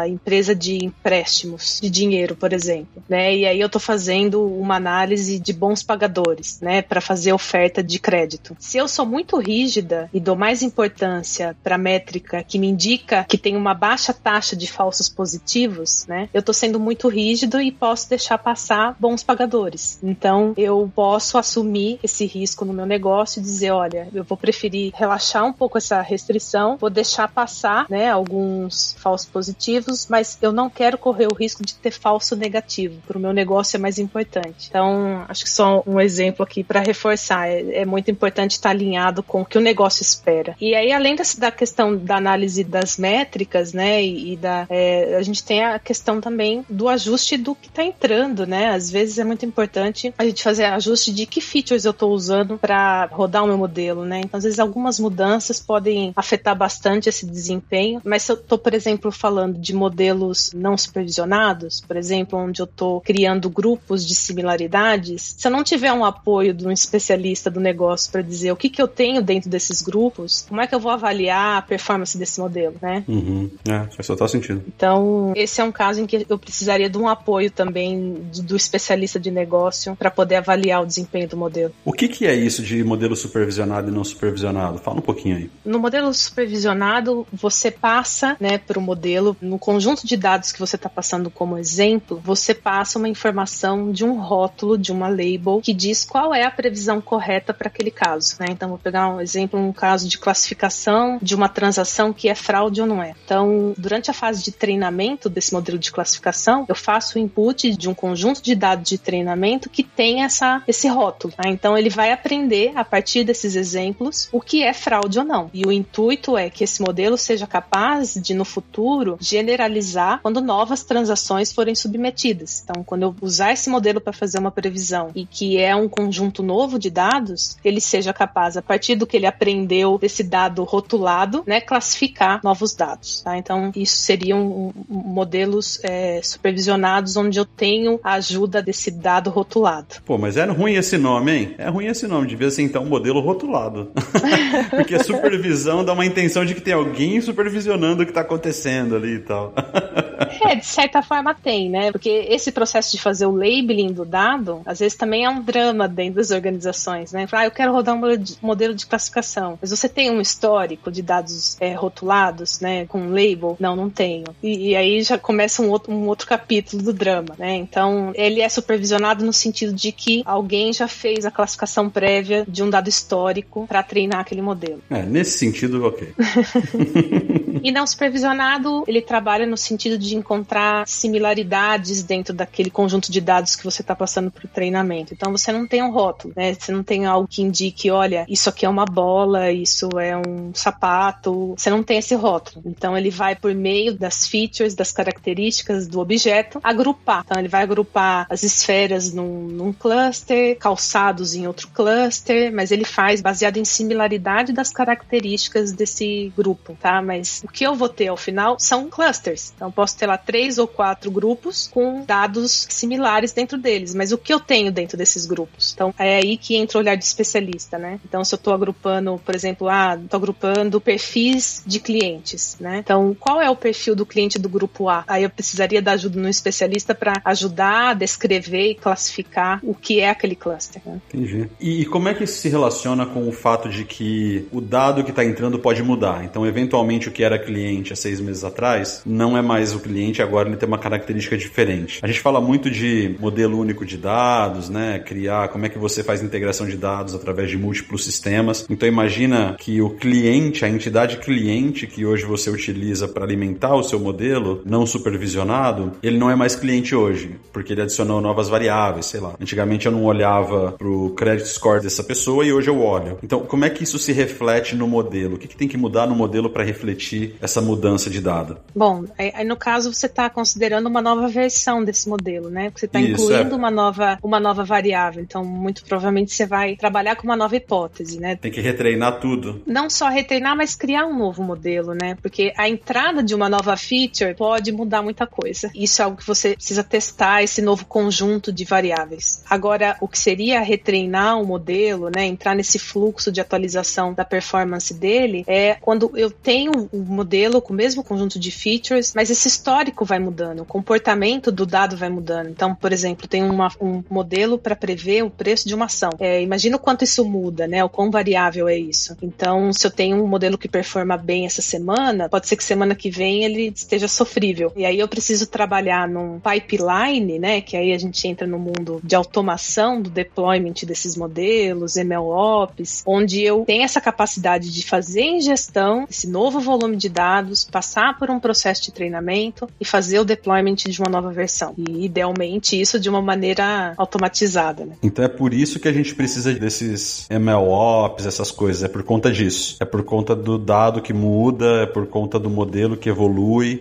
empresa de empréstimos de dinheiro, por exemplo, né? E aí eu estou fazendo uma análise de bons pagadores, né? Para fazer oferta de crédito. Se eu sou muito rígida e dou mais importância para a métrica que me indica que tem uma baixa taxa de falsos positivos, né? Eu tô sendo muito rígido e posso deixar passar bons pagadores. Então, eu posso assumir esse risco no meu negócio e dizer, olha, eu vou preferir relaxar um pouco essa restrição, vou deixar passar, né, alguns falsos positivos, mas eu não quero correr o risco de ter falso negativo. Para o meu negócio é mais importante. Então, acho que só um exemplo aqui para reforçar. É, é, muito importante estar alinhado com o que o negócio espera. E aí, além dessa, da questão da análise das métricas, né, e, e da, é, a gente tem a questão também do ajuste do que está entrando, né? Às vezes é muito importante a gente fazer ajuste de que features eu estou usando para rodar o meu modelo, né? Então, às vezes algumas mudanças podem afetar bastante esse desempenho, mas se eu estou, por exemplo, falando de modelos não supervisionados, por exemplo, onde eu estou criando grupos de similaridades, se eu não tiver um apoio de um especialista do negócio para dizer o que, que eu tenho dentro desses grupos, como é que eu vou avaliar a performance desse modelo, né? Uhum. É, faz total sentido. Então, esse é um caso em que eu precisaria de um apoio também do especialista de negócio para poder avaliar o desempenho do modelo. O que, que é isso de modelo supervisionado e não supervisionado? Fala um pouquinho aí. No modelo supervisionado, você passa né, para o modelo, no conjunto de dados que você está passando como exemplo, você passa uma informação de um rótulo, de uma label, que diz qual é a previsão correta para aquele caso. Né? Então, vou pegar um exemplo, um caso de classificação de uma transação que é fraude ou não é. Então, durante a fase de treinamento desse modelo de classificação, eu faço o input de um conjunto de dados de treinamento que tem essa, esse rótulo. Tá? Então, ele vai aprender, a partir desses exemplos, o que é fraude ou não. E o intuito é que esse modelo seja capaz de, no futuro, generalizar quando novas transações forem submetidas. Então, quando eu usar esse modelo para fazer uma previsão e que é um conjunto novo de dados, ele seja capaz, a partir do que ele aprendeu desse dado rotulado, né, classificar novos dados. Tá? Então, isso seriam modelos é, supervisionados onde eu tenho a ajuda desse dado rotulado. Pô, mas é ruim esse nome, hein? É ruim esse nome. Devia ser então um modelo rotulado. Porque a supervisão dá uma intenção de que tem alguém supervisionando o que está acontecendo ali e tal. é, de certa forma tem, né? Porque esse processo de fazer o labeling do dado, às vezes também é um drama dentro das organizações, né? Ah, eu quero rodar um modelo de classificação. Mas você tem um histórico de dados é, rotulados, né? Com um label? Não, não tenho. E, e, aí já começa um outro, um outro capítulo do drama, né? Então, ele é supervisionado no sentido de que alguém já fez a classificação prévia de um dado histórico para treinar aquele modelo. É, nesse sentido, ok. e não supervisionado, ele trabalha no sentido de encontrar similaridades dentro daquele conjunto de dados que você está passando para o treinamento. Então você não tem um rótulo, né? Você não tem algo que indique, olha, isso aqui é uma bola, isso é um sapato. Você não tem esse rótulo. Então ele vai por meio das features, das características do objeto, agrupar. Então ele vai agrupar as esferas num, num cluster, calçados em outro cluster, mas ele faz baseado em similaridade das características desse grupo, tá? Mas o que eu vou ter ao final são clusters. Então posso ter lá três ou quatro grupos com dados similares dentro deles, mas o que eu tenho dentro desses grupos? Então é aí que entra o olhar de especialista, né? Então se eu estou agrupando, por exemplo, ah, estou agrupando perfis de clientes, né? Então qual é o perfil do cliente do grupo A? Aí eu precisaria da ajuda de um especialista para ajudar a descrever e classificar o que é aquele cluster. Né? Entendi. E, e como é que isso se relaciona com o fato de que o dado que está entrando pode mudar? Então, eventualmente, o que era cliente há seis meses atrás não é mais o cliente, agora ele tem uma característica diferente. A gente fala muito de modelo único de dados, né? Criar como é que você faz integração de dados através de múltiplos sistemas. Então, imagina que o cliente, a entidade cliente que hoje você utiliza para alimentar o seu modelo não supervisionado, ele não é mais cliente hoje, porque ele adicionou novas variáveis, sei lá. Antigamente eu não olhava pro credit score dessa pessoa e hoje eu olho. Então, como é que isso se reflete no modelo? O que, que tem que mudar no modelo para refletir essa mudança de dado? Bom, aí no caso você está considerando uma nova versão desse modelo, né? Você está incluindo é. uma nova uma nova variável. Então, muito provavelmente você vai trabalhar com uma nova hipótese, né? Tem que retreinar tudo. Não só retreinar, mas criar um novo modelo, né? Porque a entrada de uma nova feature pode mudar muita coisa. Isso é algo que você precisa testar esse novo conjunto de variáveis. Agora, o que seria retreinar um modelo, né, entrar nesse fluxo de atualização da performance dele, é quando eu tenho um modelo com o mesmo conjunto de features, mas esses histórico vai mudando, o comportamento do dado vai mudando. Então, por exemplo, tem uma, um modelo para prever o preço de uma ação. É, imagina o quanto isso muda, né? O quão variável é isso. Então, se eu tenho um modelo que performa bem essa semana, pode ser que semana que vem ele esteja sofrível. E aí eu preciso trabalhar num pipeline, né? Que aí a gente entra no mundo de automação do deployment desses modelos, MLOps, onde eu tenho essa capacidade de fazer ingestão desse novo volume de dados, passar por um processo de treinamento e fazer o deployment de uma nova versão. E idealmente isso de uma maneira automatizada. Né? Então é por isso que a gente precisa desses MLOps, essas coisas. É por conta disso. É por conta do dado que muda, é por conta do modelo que evolui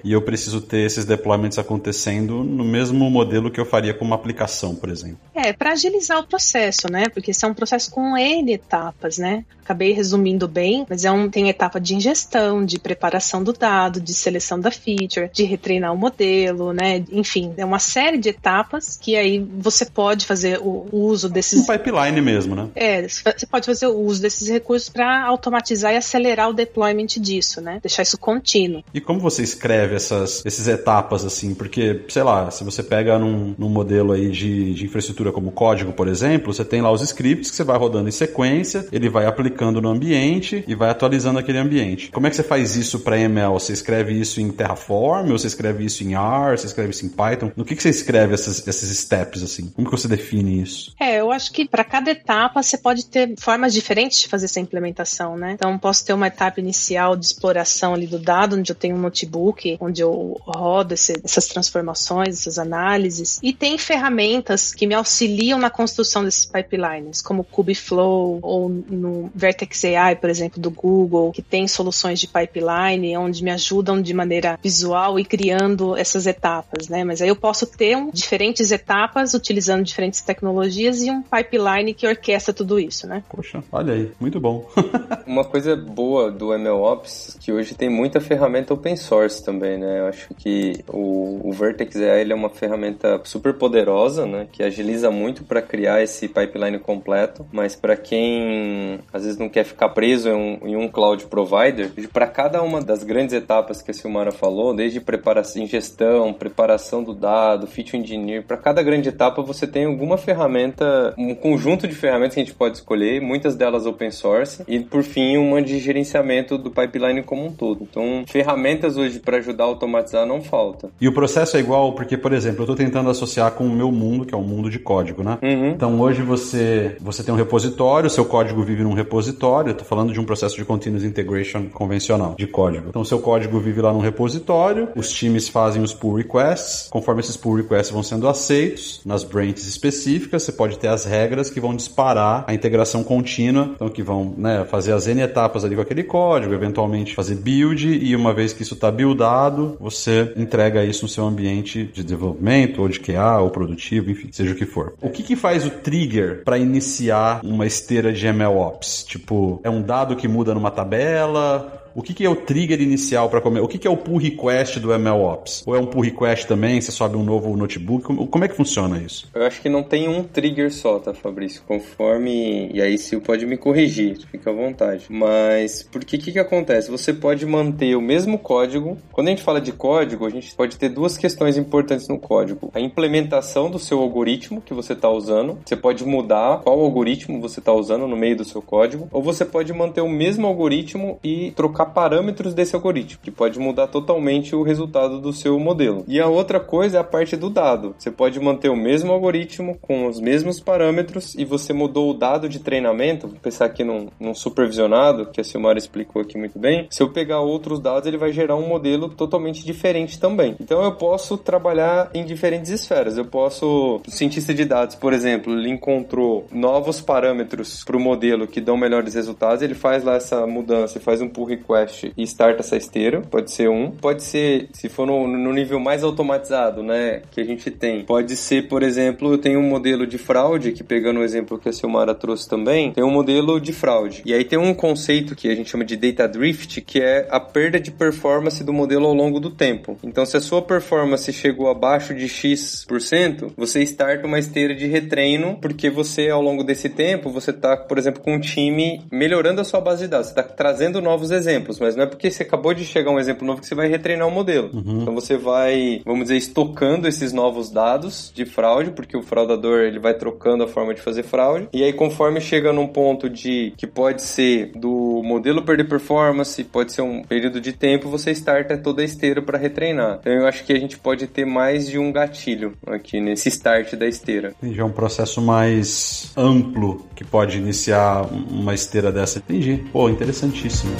e eu preciso ter esses deployments acontecendo no mesmo modelo que eu faria com uma aplicação, por exemplo. É, para agilizar o processo, né? Porque esse é um processo com N etapas, né? Acabei resumindo bem, mas é um, tem etapa de ingestão, de preparação do dado, de seleção da feature, de retreinar o modelo, né? Enfim, é uma série de etapas que aí você pode fazer o, o uso desses. Um pipeline mesmo, né? É, você pode fazer o uso desses recursos para automatizar e acelerar o deployment disso, né? Deixar isso contínuo. E como você escreve essas, essas etapas assim? Porque, sei lá, se você pega num, num modelo aí de, de infraestrutura como código, por exemplo, você tem lá os scripts que você vai rodando em sequência, ele vai aplicando no ambiente e vai atualizando aquele ambiente. Como é que você faz isso para ML? Você escreve isso em Terraform, ou você escreve isso em R, você escreve isso em Python? No que, que você escreve essas, esses steps assim? Como que você define isso? É, eu acho que para cada etapa você pode ter formas diferentes de fazer essa implementação, né? Então posso ter uma etapa inicial de exploração ali do dado, onde eu tenho um notebook, onde eu rodo esse, essas transformações, essas análises, e tem ferramentas que me auxiliam na construção desses pipelines, como Kubeflow ou no Vertex AI, por exemplo, do Google, que tem soluções de pipeline onde me ajudam de maneira visual e criando essas etapas, né? Mas aí eu posso ter um, diferentes etapas utilizando diferentes tecnologias e um pipeline que orquestra tudo isso, né? Poxa, olha aí, muito bom. Uma coisa boa do MLOps que hoje tem muita ferramenta open source também, né? Eu acho que o, o Vertex AI ele é uma ferramenta super poderosa, né? Que agiliza muito para criar esse pipeline completo, mas para quem às vezes não quer ficar preso em um, em um cloud provider, para cada uma das grandes etapas que a Silmara falou, desde preparação, ingestão, preparação do dado, feature engineer, para cada grande etapa você tem alguma ferramenta, um conjunto de ferramentas que a gente pode escolher, muitas delas open source, e por fim uma de gerenciamento do pipeline como um todo. Então, ferramentas hoje para ajudar a automatizar não falta. E o processo é igual, porque, por exemplo, eu estou tentando associar com o meu mundo, que é o mundo de código, né? Uhum. Então, hoje você, você tem um repositório, seu código vive num repositório, tô falando de um processo de continuous integration convencional, de código. Então, seu código vive lá num repositório, os times fazem os pull requests, conforme esses pull requests vão sendo aceitos, nas branches específicas, você pode ter as regras que vão disparar a integração contínua, então que vão né, fazer as N etapas ali com aquele código, eventualmente fazer build, e uma vez que isso está buildado, você entrega isso no seu ambiente de desenvolvimento, ou de QA, ou produtivo, enfim, seja o que for. O que, que faz o trigger para iniciar uma esteira de MLOps? Tipo, é um dado que muda numa tabela? O que, que é o trigger inicial para comer? O que, que é o pull request do MLOps? Ou é um pull request também? Você sobe um novo notebook? Como, como é que funciona isso? Eu acho que não tem um trigger só, tá, Fabrício? Conforme. E aí, Sil pode me corrigir, fica à vontade. Mas, por que que acontece? Você pode manter o mesmo código. Quando a gente fala de código, a gente pode ter duas questões importantes no código: a implementação do seu algoritmo que você está usando. Você pode mudar qual algoritmo você está usando no meio do seu código, ou você pode manter o mesmo algoritmo e trocar parâmetros desse algoritmo, que pode mudar totalmente o resultado do seu modelo. E a outra coisa é a parte do dado. Você pode manter o mesmo algoritmo com os mesmos parâmetros e você mudou o dado de treinamento, vou pensar aqui num, num supervisionado, que a Silmara explicou aqui muito bem. Se eu pegar outros dados, ele vai gerar um modelo totalmente diferente também. Então eu posso trabalhar em diferentes esferas. Eu posso, o cientista de dados, por exemplo, ele encontrou novos parâmetros para o modelo que dão melhores resultados, ele faz lá essa mudança, faz um pull request e starta essa esteira. Pode ser um. Pode ser, se for no, no nível mais automatizado, né, que a gente tem. Pode ser, por exemplo, eu tenho um modelo de fraude, que pegando o exemplo que a Silmara trouxe também, tem um modelo de fraude. E aí tem um conceito que a gente chama de data drift, que é a perda de performance do modelo ao longo do tempo. Então, se a sua performance chegou abaixo de X%, você starta uma esteira de retreino, porque você, ao longo desse tempo, você está, por exemplo, com um time melhorando a sua base de dados, você está trazendo novos exemplos exemplos, mas não é porque você acabou de chegar um exemplo novo que você vai retreinar o modelo. Uhum. Então você vai, vamos dizer, estocando esses novos dados de fraude, porque o fraudador ele vai trocando a forma de fazer fraude. E aí, conforme chega num ponto de que pode ser do modelo perder performance, pode ser um período de tempo, você starta toda a esteira para retreinar. Então eu acho que a gente pode ter mais de um gatilho aqui nesse start da esteira. Entendi, é um processo mais amplo que pode iniciar uma esteira dessa. Entendi. Pô, interessantíssimo.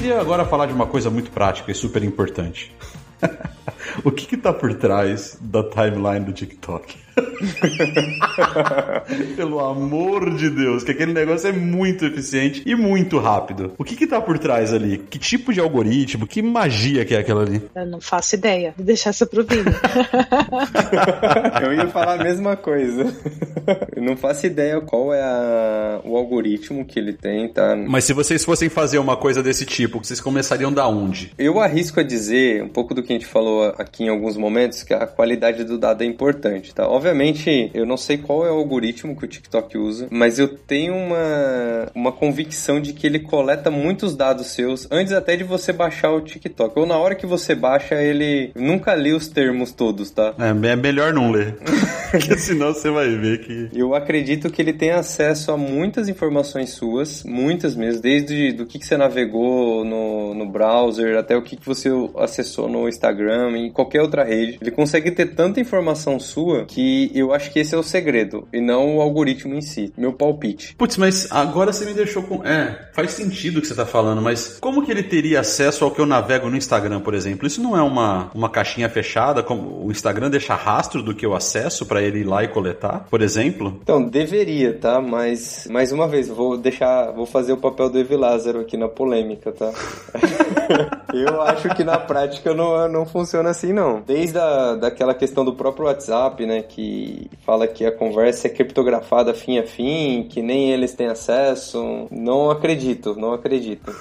Queria agora falar de uma coisa muito prática e super importante. o que está por trás da timeline do TikTok? Pelo amor de Deus, que aquele negócio é muito eficiente e muito rápido. O que que tá por trás ali? Que tipo de algoritmo? Que magia que é aquela ali? Eu não faço ideia. Vou deixar isso pro Vini. Eu ia falar a mesma coisa. Eu não faço ideia qual é a, o algoritmo que ele tem, tá? Mas se vocês fossem fazer uma coisa desse tipo, vocês começariam da onde? Eu arrisco a dizer, um pouco do que a gente falou aqui em alguns momentos, que a qualidade do dado é importante, tá? Obviamente, eu não sei qual é o algoritmo que o TikTok usa, mas eu tenho uma, uma convicção de que ele coleta muitos dados seus antes até de você baixar o TikTok. Ou na hora que você baixa, ele nunca lê os termos todos, tá? É, é melhor não ler. Porque senão você vai ver que. Eu acredito que ele tem acesso a muitas informações suas, muitas mesmo, desde do que, que você navegou no, no browser até o que, que você acessou no Instagram e qualquer outra rede. Ele consegue ter tanta informação sua que eu acho que esse é o segredo, e não o algoritmo em si. Meu palpite. Putz, mas agora você me deixou com. É, faz sentido o que você tá falando, mas como que ele teria acesso ao que eu navego no Instagram, por exemplo? Isso não é uma, uma caixinha fechada, como o Instagram deixa rastro do que eu acesso para ele ir lá e coletar, por exemplo? Então, deveria, tá? Mas, mais uma vez, vou deixar, vou fazer o papel do Evi Lázaro aqui na polêmica, tá? eu acho que na prática não, não funciona assim, não. Desde a, daquela questão do próprio WhatsApp, né? que fala que a conversa é criptografada fim a fim, que nem eles têm acesso. Não acredito, não acredito.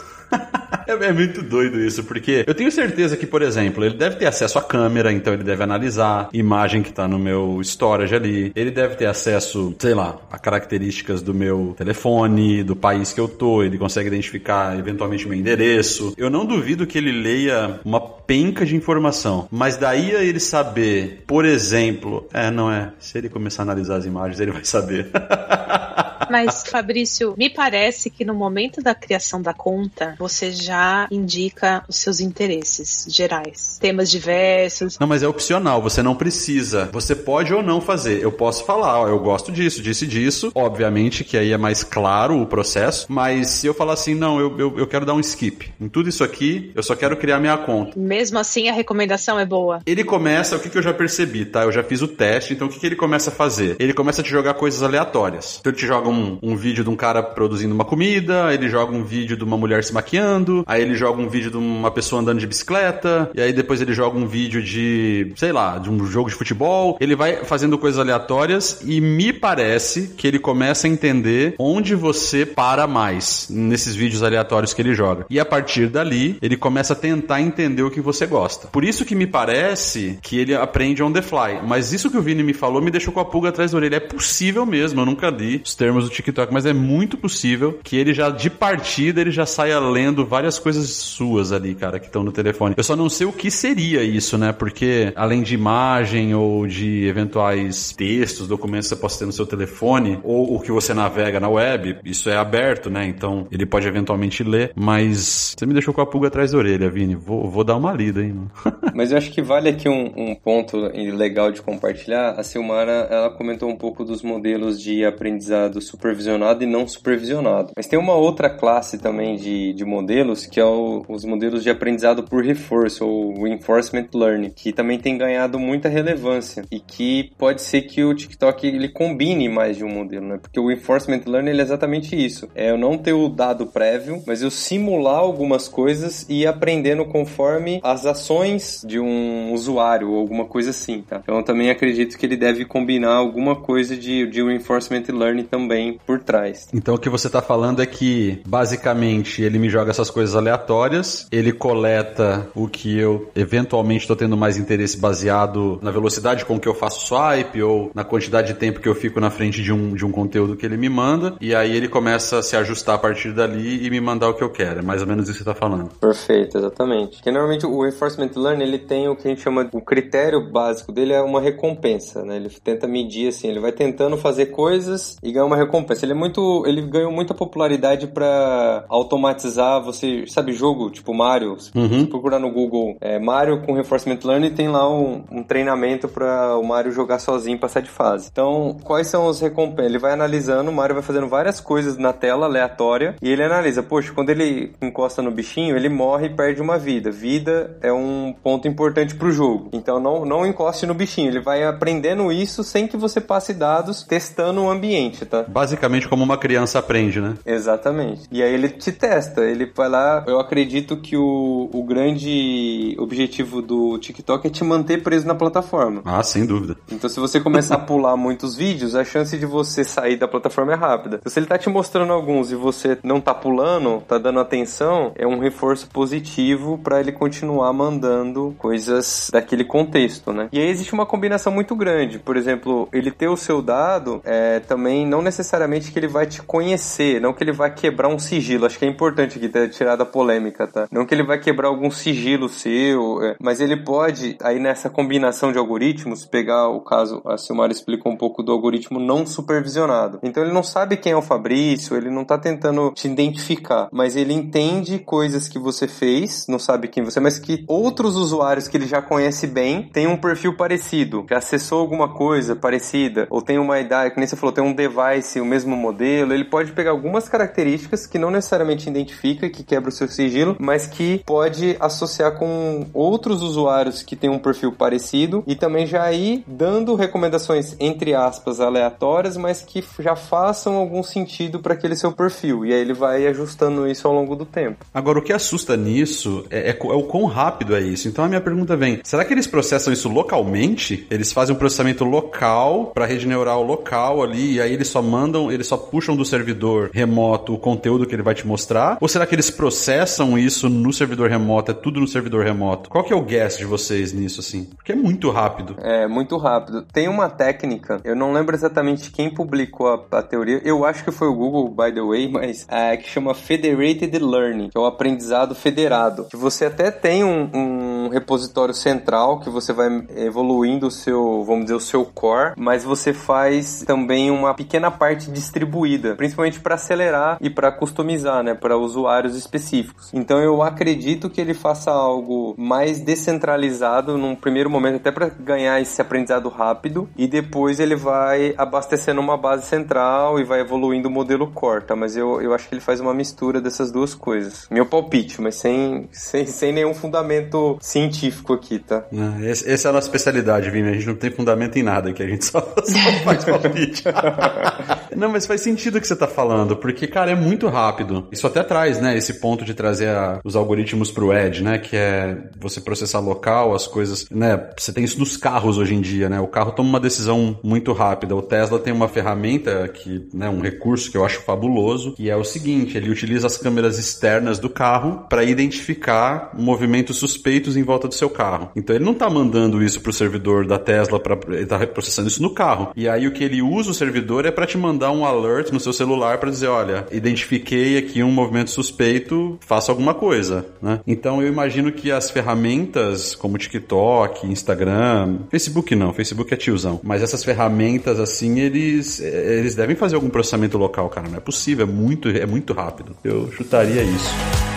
É, é, muito doido isso, porque eu tenho certeza que, por exemplo, ele deve ter acesso à câmera, então ele deve analisar imagem que tá no meu storage ali. Ele deve ter acesso, sei lá, a características do meu telefone, do país que eu tô, ele consegue identificar eventualmente meu endereço. Eu não duvido que ele leia uma penca de informação, mas daí a ele saber, por exemplo, é, não é, se ele começar a analisar as imagens, ele vai saber. Mas, Fabrício, me parece que no momento da criação da conta, você já indica os seus interesses gerais. Temas diversos. Não, mas é opcional, você não precisa. Você pode ou não fazer. Eu posso falar, ó, eu gosto disso, disse disso. Obviamente que aí é mais claro o processo, mas se eu falar assim, não, eu, eu, eu quero dar um skip. Em tudo isso aqui, eu só quero criar minha conta. Mesmo assim, a recomendação é boa. Ele começa, o que, que eu já percebi, tá? Eu já fiz o teste, então o que, que ele começa a fazer? Ele começa a te jogar coisas aleatórias. Então ele te joga um um, um vídeo de um cara produzindo uma comida, ele joga um vídeo de uma mulher se maquiando, aí ele joga um vídeo de uma pessoa andando de bicicleta, e aí depois ele joga um vídeo de, sei lá, de um jogo de futebol. Ele vai fazendo coisas aleatórias e me parece que ele começa a entender onde você para mais nesses vídeos aleatórios que ele joga. E a partir dali, ele começa a tentar entender o que você gosta. Por isso que me parece que ele aprende on the fly. Mas isso que o Vini me falou me deixou com a pulga atrás da orelha. É possível mesmo, eu nunca li os termos do TikTok, mas é muito possível que ele já, de partida, ele já saia lendo várias coisas suas ali, cara, que estão no telefone. Eu só não sei o que seria isso, né? Porque além de imagem ou de eventuais textos, documentos que você possa ter no seu telefone, ou o que você navega na web, isso é aberto, né? Então ele pode eventualmente ler, mas você me deixou com a pulga atrás da orelha, Vini. Vou, vou dar uma lida, hein? mas eu acho que vale aqui um, um ponto legal de compartilhar. A Silmara, ela comentou um pouco dos modelos de aprendizado supervisionado e não supervisionado. Mas tem uma outra classe também de, de modelos, que é o, os modelos de aprendizado por reforço, ou Reinforcement Learning, que também tem ganhado muita relevância e que pode ser que o TikTok ele combine mais de um modelo, né? Porque o Reinforcement Learning é exatamente isso. É eu não ter o dado prévio, mas eu simular algumas coisas e ir aprendendo conforme as ações de um usuário ou alguma coisa assim, tá? Então eu também acredito que ele deve combinar alguma coisa de, de Reinforcement Learning também por trás. Então o que você está falando é que basicamente ele me joga essas coisas aleatórias, ele coleta o que eu eventualmente estou tendo mais interesse baseado na velocidade com que eu faço swipe ou na quantidade de tempo que eu fico na frente de um, de um conteúdo que ele me manda, e aí ele começa a se ajustar a partir dali e me mandar o que eu quero. É mais ou menos isso que você está falando. Perfeito, exatamente. Porque normalmente o Reinforcement Learning ele tem o que a gente chama o critério básico dele é uma recompensa, né? Ele tenta medir assim, ele vai tentando fazer coisas e ganhar uma recompensa. Ele é muito, ele ganhou muita popularidade para automatizar você, sabe, jogo tipo Mario. Uhum. Se procurar no Google é, Mario com Reinforcement Learning tem lá um, um treinamento para o Mario jogar sozinho passar de fase. Então, quais são os recompensas? Ele vai analisando, o Mario vai fazendo várias coisas na tela aleatória e ele analisa, poxa, quando ele encosta no bichinho, ele morre e perde uma vida. Vida é um ponto importante pro jogo. Então não, não encoste no bichinho, ele vai aprendendo isso sem que você passe dados testando o ambiente, tá? Basicamente como uma criança aprende, né? Exatamente. E aí ele te testa, ele vai lá, eu acredito que o, o grande objetivo do TikTok é te manter preso na plataforma. Ah, sem dúvida. Então se você começar a pular muitos vídeos, a chance de você sair da plataforma é rápida. Então, se ele tá te mostrando alguns e você não tá pulando, tá dando atenção, é um reforço positivo para ele continuar mandando coisas daquele contexto, né? E aí existe uma combinação muito grande. Por exemplo, ele ter o seu dado é também não necessariamente que ele vai te conhecer, não que ele vai quebrar um sigilo. Acho que é importante aqui ter tirado a polêmica, tá? Não que ele vai quebrar algum sigilo seu, é, mas ele pode, aí nessa combinação de algoritmos, pegar o caso, a Silmar explicou um pouco do algoritmo não supervisionado. Então ele não sabe quem é o Fabrício, ele não tá tentando te identificar, mas ele entende coisas que você fez, não sabe quem você é, mas que outros usuários que ele já conhece bem têm um perfil parecido, que acessou alguma coisa parecida, ou tem uma idade, que nem você falou, tem um device, o mesmo modelo, ele pode pegar algumas características que não necessariamente identifica que quebra o seu sigilo, mas que pode associar com outros usuários que têm um perfil parecido e também já ir dando recomendações entre aspas aleatórias, mas que já façam algum sentido para aquele seu perfil. E aí ele vai ajustando isso ao longo do tempo. Agora, o que assusta nisso é, é, é o quão rápido é isso. Então a minha pergunta vem: será que eles processam isso localmente? Eles fazem um processamento local para rede neural local ali, e aí eles só mandam, eles só puxam do servidor remoto o conteúdo que ele vai te mostrar? Ou será que eles processam isso no servidor remoto? É tudo no servidor remoto? Qual que é o guess de vocês nisso, assim? Porque é muito rápido. É, muito rápido. Tem uma técnica, eu não lembro exatamente quem publicou a, a teoria, eu acho que foi o Google, by the way, mas é, que chama Federated Learning, que é o aprendizado federado. Que você até tem um, um repositório central que você vai evoluindo o seu, vamos dizer, o seu core, mas você faz também uma pequena parte distribuída, principalmente para acelerar e para customizar, né, para usuários específicos. Então eu acredito que ele faça algo mais descentralizado num primeiro momento, até para ganhar esse aprendizado rápido, e depois ele vai abastecendo uma base central e vai evoluindo o modelo core, tá? Mas eu, eu acho que ele faz uma mistura dessas duas coisas. Meu palpite, mas sem, sem, sem nenhum fundamento científico aqui, tá? Ah, essa é a nossa especialidade, Vini. A gente não tem fundamento em nada aqui, a gente só, só faz palpite. não, mas faz sentido o que você tá falando, porque, cara, é muito rápido. Isso até traz, né, esse ponto de trazer a, os algoritmos pro Edge, né, que é você processar local, as coisas, né, você tem isso nos carros hoje em dia, né, o carro toma uma decisão muito rápida. O Tesla tem uma ferramenta que, né, um recurso que eu acho fabuloso, e é o seguinte, ele utiliza as câmeras externas do carro para identificar movimentos suspeitos em volta do seu carro. Então ele não tá mandando isso pro servidor da Tesla para ele tá processando isso no carro. E aí o que ele usa o servidor é para te mandar um alert no seu celular para dizer, olha, identifiquei aqui um movimento suspeito, faça alguma coisa, né? Então eu imagino que as ferramentas como TikTok, Instagram, Facebook não, Facebook é tiozão, mas essas ferramentas assim, eles eles devem fazer algum processamento local, cara, não é possível, é muito é muito rápido. Eu chutaria isso.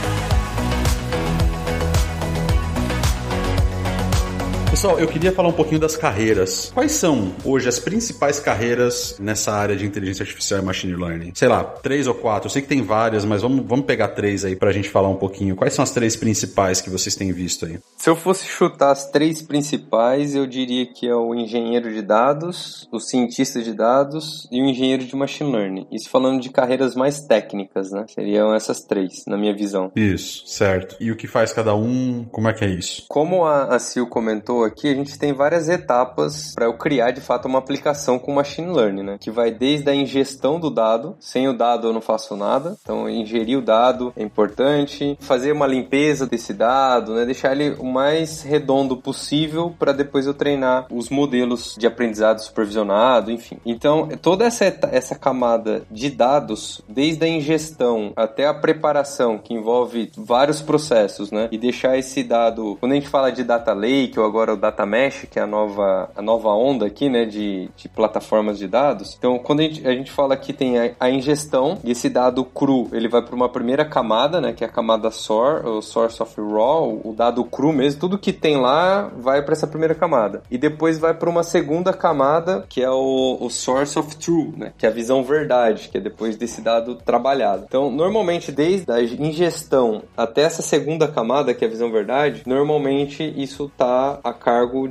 Pessoal, eu queria falar um pouquinho das carreiras. Quais são hoje as principais carreiras nessa área de inteligência artificial e machine learning? Sei lá, três ou quatro. Eu sei que tem várias, mas vamos, vamos pegar três aí pra gente falar um pouquinho. Quais são as três principais que vocês têm visto aí? Se eu fosse chutar as três principais, eu diria que é o engenheiro de dados, o cientista de dados e o engenheiro de machine learning. Isso falando de carreiras mais técnicas, né? Seriam essas três, na minha visão. Isso, certo. E o que faz cada um? Como é que é isso? Como a, a Sil comentou aqui, a gente tem várias etapas para eu criar de fato uma aplicação com machine learning, né? Que vai desde a ingestão do dado, sem o dado eu não faço nada. Então, ingerir o dado é importante, fazer uma limpeza desse dado, né? Deixar ele o mais redondo possível para depois eu treinar os modelos de aprendizado supervisionado, enfim. Então, toda essa essa camada de dados, desde a ingestão até a preparação, que envolve vários processos, né? E deixar esse dado, quando a gente fala de data lake ou agora data mesh, que é a nova, a nova onda aqui, né, de, de plataformas de dados. Então, quando a gente, a gente fala que tem a, a ingestão e esse dado cru, ele vai para uma primeira camada, né, que é a camada source, o source of raw, o dado cru mesmo, tudo que tem lá vai para essa primeira camada. E depois vai para uma segunda camada, que é o, o source of true, né, que é a visão verdade, que é depois desse dado trabalhado. Então, normalmente desde a ingestão até essa segunda camada, que é a visão verdade, normalmente isso tá a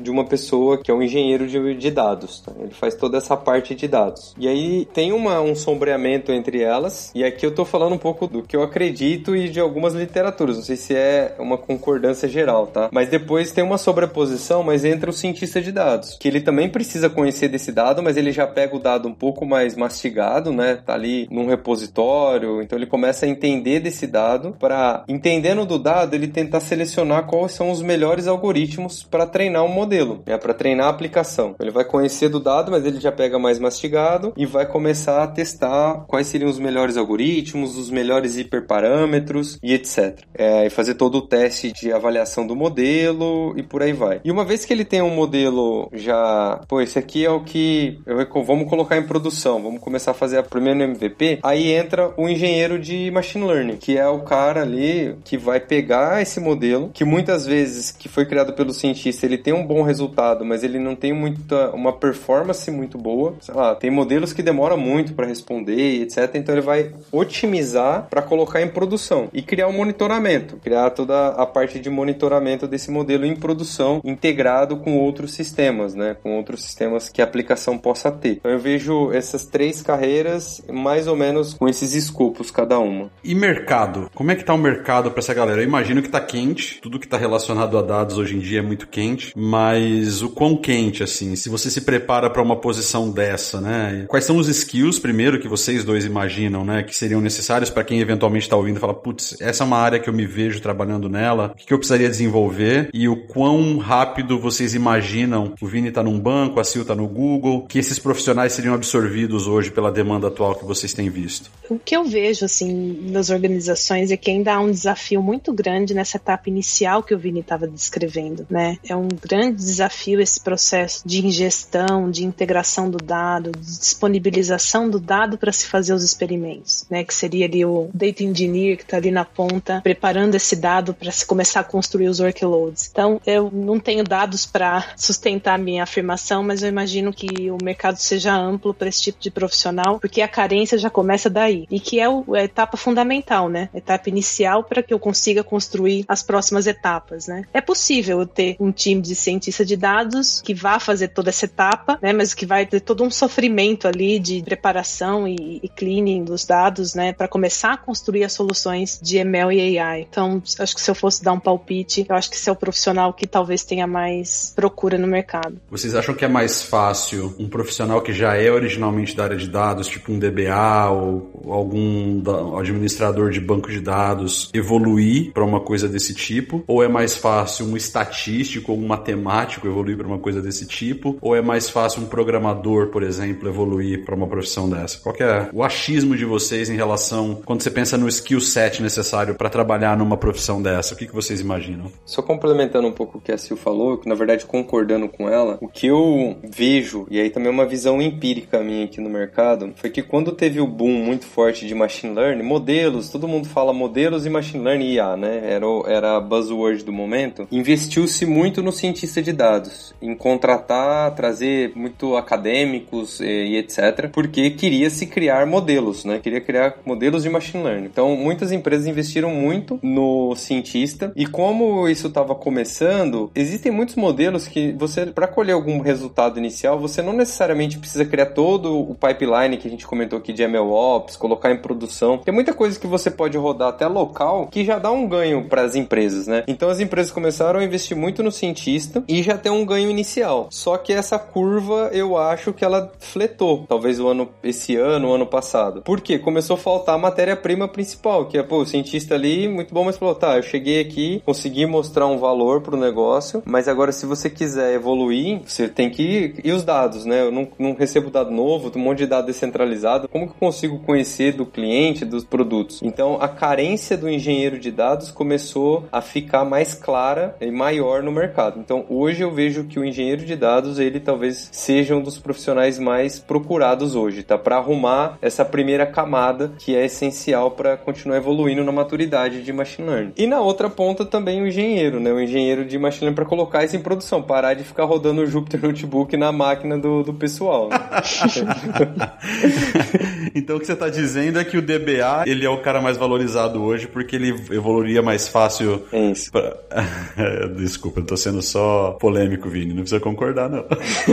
de uma pessoa que é um engenheiro de, de dados. Tá? Ele faz toda essa parte de dados. E aí tem uma, um sombreamento entre elas, e aqui eu tô falando um pouco do que eu acredito e de algumas literaturas. Não sei se é uma concordância geral, tá? Mas depois tem uma sobreposição, mas entre o cientista de dados, que ele também precisa conhecer desse dado, mas ele já pega o dado um pouco mais mastigado, né? Tá ali num repositório, então ele começa a entender desse dado para entendendo do dado, ele tentar selecionar quais são os melhores algoritmos para treinar um modelo, né? Para treinar a aplicação. Ele vai conhecer do dado, mas ele já pega mais mastigado e vai começar a testar quais seriam os melhores algoritmos, os melhores hiperparâmetros e etc. É, e fazer todo o teste de avaliação do modelo e por aí vai. E uma vez que ele tem um modelo já, pô, esse aqui é o que eu vamos colocar em produção, vamos começar a fazer a primeira MVP, aí entra o engenheiro de machine learning, que é o cara ali que vai pegar esse modelo, que muitas vezes que foi criado pelo cientista, ele tem um bom resultado, mas ele não tem muita uma performance muito boa. Sei lá, tem modelos que demoram muito para responder, etc. Então ele vai otimizar para colocar em produção e criar um monitoramento, criar toda a parte de monitoramento desse modelo em produção integrado com outros sistemas, né? Com outros sistemas que a aplicação possa ter. Então eu vejo essas três carreiras mais ou menos com esses escopos cada uma. E mercado? Como é que tá o mercado para essa galera? Eu imagino que tá quente, tudo que tá relacionado a dados hoje em dia é muito quente, mas o quão quente assim? Se você se prepara para uma posição dessa, né? Quais são os skills primeiro que vocês dois imaginam, né, que seriam necessários para quem eventualmente está ouvindo e fala, putz, essa é uma área que eu me vejo trabalhando nela, o que eu precisaria desenvolver e o quão rápido vocês imaginam o Vini tá num banco, a Sil tá no Google, que esses profissionais seriam absorvidos hoje pela demanda atual que vocês têm visto? O que eu vejo, assim, nas organizações é que ainda há um desafio muito grande nessa etapa inicial que o Vini estava descrevendo, né? É um grande desafio esse processo de ingestão, de integração do dado, de disponibilização do dado para se fazer os experimentos, né? Que seria ali o data engineer que está ali na ponta preparando esse dado para se começar a construir os workloads. Então, eu não tenho dados para sustentar minha afirmação, mas eu imagino que o mercado seja amplo para esse tipo de profissional, porque a carência já começa daí e que é a etapa fundamental, né? A etapa inicial para que eu consiga construir as próximas etapas, né? É possível eu ter um time de cientista de dados que vá fazer toda essa etapa, né? Mas que vai ter todo um sofrimento ali de preparação e, e cleaning dos dados, né? Para começar a construir as soluções de ML e AI. Então, acho que se eu fosse dar um palpite, eu acho que esse é o profissional que talvez tenha mais procura no mercado. Vocês acham que é mais fácil um profissional que já é originalmente da área de dados, tipo um DBA ou algum administrador de banco de dados, evoluir para uma coisa desse tipo? Ou é mais fácil um estatístico ou um matemático evoluir para uma coisa desse tipo? Ou é mais fácil um programador, por exemplo, evoluir para uma profissão dessa? Qual é o achismo de vocês em relação quando você pensa no skill set necessário para trabalhar numa profissão dessa? O que, que vocês imaginam? Só complementando um pouco o que a Sil falou, que na verdade concordando com ela, o que eu vejo, e aí também é uma visão empírica minha aqui no mercado, foi que quando teve o boom muito forte de machine learning, modelos, todo mundo fala modelos e machine learning IA, né? Era, era a buzzword do momento. Investiu-se muito no cientista de dados, em contratar, trazer muito acadêmicos e, e etc, porque queria se criar modelos, né? Queria criar modelos de machine learning. Então, muitas empresas investiram muito no cientista e como isso estava começando, existem muitos modelos que você para colher algum resultado inicial, você não necessariamente precisa criar todo o pipeline que a gente comentou aqui de MLOps, colocar em produção. Tem muita coisa que você pode rodar até local que já dá um ganho para as empresas, né? Então as empresas começaram a investir muito no cientista cientista e já tem um ganho inicial. Só que essa curva eu acho que ela fletou, talvez o ano esse ano, o ano passado. Por quê? Começou a faltar a matéria-prima principal, que é, pô, o cientista ali, muito bom, mas falou, tá, eu cheguei aqui, consegui mostrar um valor pro negócio, mas agora se você quiser evoluir, você tem que e os dados, né? Eu não, não recebo dado novo, um monte de dado descentralizado. Como que eu consigo conhecer do cliente, dos produtos? Então, a carência do engenheiro de dados começou a ficar mais clara e maior no mercado. Então, hoje eu vejo que o engenheiro de dados, ele talvez seja um dos profissionais mais procurados hoje, tá? Para arrumar essa primeira camada que é essencial para continuar evoluindo na maturidade de machine learning. E na outra ponta também o engenheiro, né? O engenheiro de machine learning para colocar isso em produção, parar de ficar rodando o Jupyter Notebook na máquina do, do pessoal. Né? então o que você está dizendo é que o DBA ele é o cara mais valorizado hoje porque ele evoluiria mais fácil. É isso. Pra... Desculpa, eu tô sendo só polêmico, Vini. Não precisa concordar, não.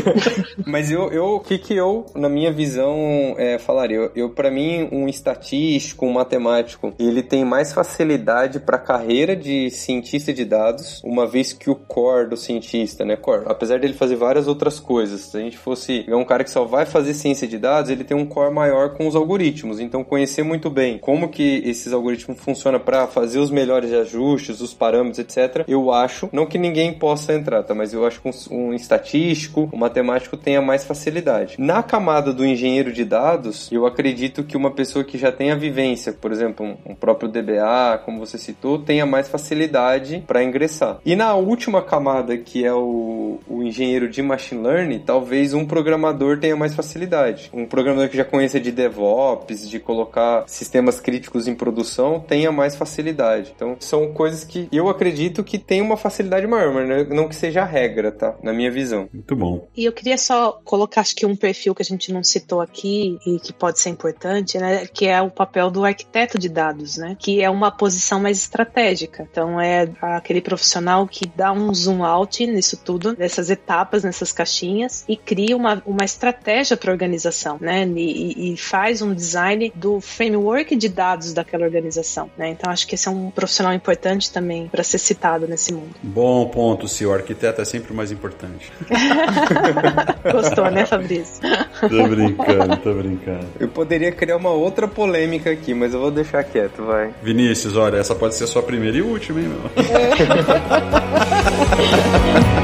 Mas eu, eu, o que que eu, na minha visão, é, falaria? Eu, eu para mim, um estatístico, um matemático, ele tem mais facilidade para carreira de cientista de dados, uma vez que o core do cientista, né, core, apesar dele fazer várias outras coisas, se a gente fosse um cara que só vai fazer ciência de dados, ele tem um core maior com os algoritmos. Então, conhecer muito bem como que esses algoritmos funcionam para fazer os melhores ajustes, os parâmetros, etc. Eu acho, não que ninguém possa entrar, tá? Mas eu acho que um, um estatístico, um matemático tenha mais facilidade. Na camada do engenheiro de dados, eu acredito que uma pessoa que já tem a vivência, por exemplo, um, um próprio DBA, como você citou, tenha mais facilidade para ingressar. E na última camada, que é o, o engenheiro de machine learning, talvez um programador tenha mais facilidade. Um programador que já conheça de DevOps, de colocar sistemas críticos em produção, tenha mais facilidade. Então, são coisas que eu acredito que tem uma facilidade maior, mas não que seja a regra, tá? Na minha visão. Muito bom. E eu queria só colocar, acho que um perfil que a gente não citou aqui e que pode ser importante, né? Que é o papel do arquiteto de dados, né? Que é uma posição mais estratégica. Então, é aquele profissional que dá um zoom out nisso tudo, nessas etapas, nessas caixinhas, e cria uma, uma estratégia para a organização, né? E, e, faz um design do framework de dados daquela organização, né? Então acho que esse é um profissional importante também para ser citado nesse mundo. Bom ponto, se o arquiteto é sempre o mais importante. Gostou, né, Fabrício? tô brincando, tô brincando. Eu poderia criar uma outra polêmica aqui, mas eu vou deixar quieto, vai. Vinícius, olha, essa pode ser a sua primeira e última, hein, meu?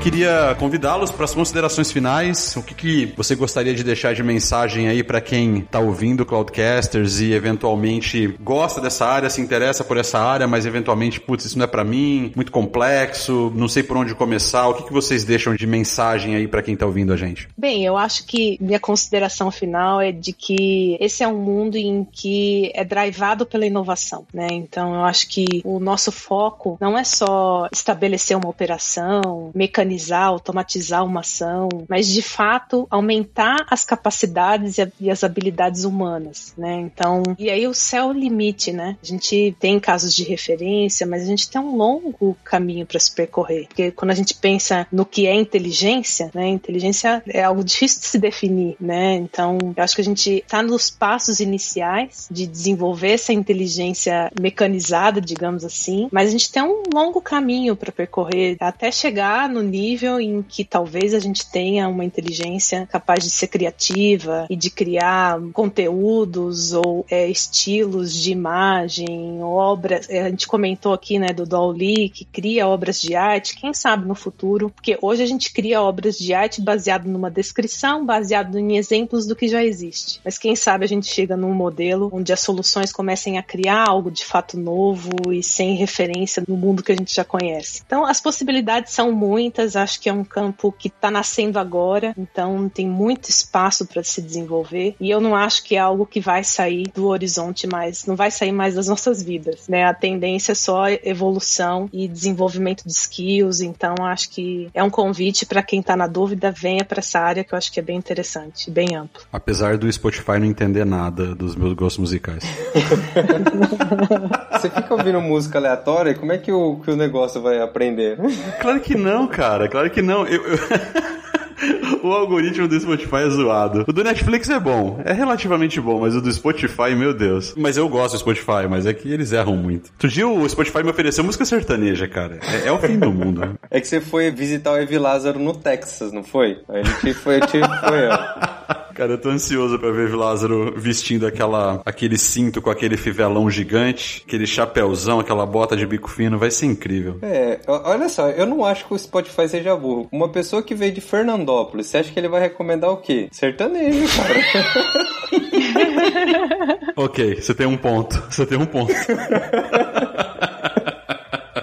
queria convidá-los para as considerações finais. O que, que você gostaria de deixar de mensagem aí para quem está ouvindo Cloudcasters e eventualmente gosta dessa área, se interessa por essa área, mas eventualmente, putz, isso não é para mim, muito complexo, não sei por onde começar. O que, que vocês deixam de mensagem aí para quem está ouvindo a gente? Bem, eu acho que minha consideração final é de que esse é um mundo em que é drivado pela inovação, né? Então eu acho que o nosso foco não é só estabelecer uma operação, mecanismo mecanizar, automatizar uma ação, mas de fato aumentar as capacidades e, as habilidades humanas, né? Então, e aí o céu é o limite, né? A gente tem casos de referência, mas a gente tem um longo caminho para se percorrer, porque quando a gente pensa no que é inteligência, né? Inteligência é algo difícil de se definir, né? Então, eu acho que a gente está nos passos iniciais de desenvolver essa inteligência mecanizada, digamos assim, mas a gente tem um longo caminho para percorrer até chegar no nível em que talvez a gente tenha uma inteligência capaz de ser criativa e de criar conteúdos ou é, estilos de imagem, obras. É, a gente comentou aqui, né, do Dolly, que cria obras de arte. Quem sabe no futuro? Porque hoje a gente cria obras de arte baseado numa descrição, baseado em exemplos do que já existe. Mas quem sabe a gente chega num modelo onde as soluções comecem a criar algo de fato novo e sem referência no mundo que a gente já conhece. Então, as possibilidades são muitas acho que é um campo que está nascendo agora, então tem muito espaço para se desenvolver. E eu não acho que é algo que vai sair do horizonte mais, não vai sair mais das nossas vidas, né? A tendência é só evolução e desenvolvimento de skills. Então acho que é um convite para quem está na dúvida, venha para essa área que eu acho que é bem interessante, bem amplo. Apesar do Spotify não entender nada dos meus gostos musicais. Você fica ouvindo música aleatória, como é que o, que o negócio vai aprender? Claro que não, cara cara. Claro que não. Eu, eu... o algoritmo do Spotify é zoado. O do Netflix é bom, é relativamente bom, mas o do Spotify, meu Deus. Mas eu gosto do Spotify, mas é que eles erram muito. Outro dia o Spotify me ofereceu música sertaneja, cara. É, é o fim do mundo. É que você foi visitar o Evi Lázaro no Texas, não foi? Ele te foi, te foi, ó. Cara, eu tô ansioso pra ver o Lázaro vestindo aquela, aquele cinto com aquele fivelão gigante, aquele chapéuzão, aquela bota de bico fino, vai ser incrível. É, olha só, eu não acho que o Spotify seja burro. Uma pessoa que veio de Fernandópolis, você acha que ele vai recomendar o quê? Sertanejo, cara. ok, você tem um ponto. Você tem um ponto.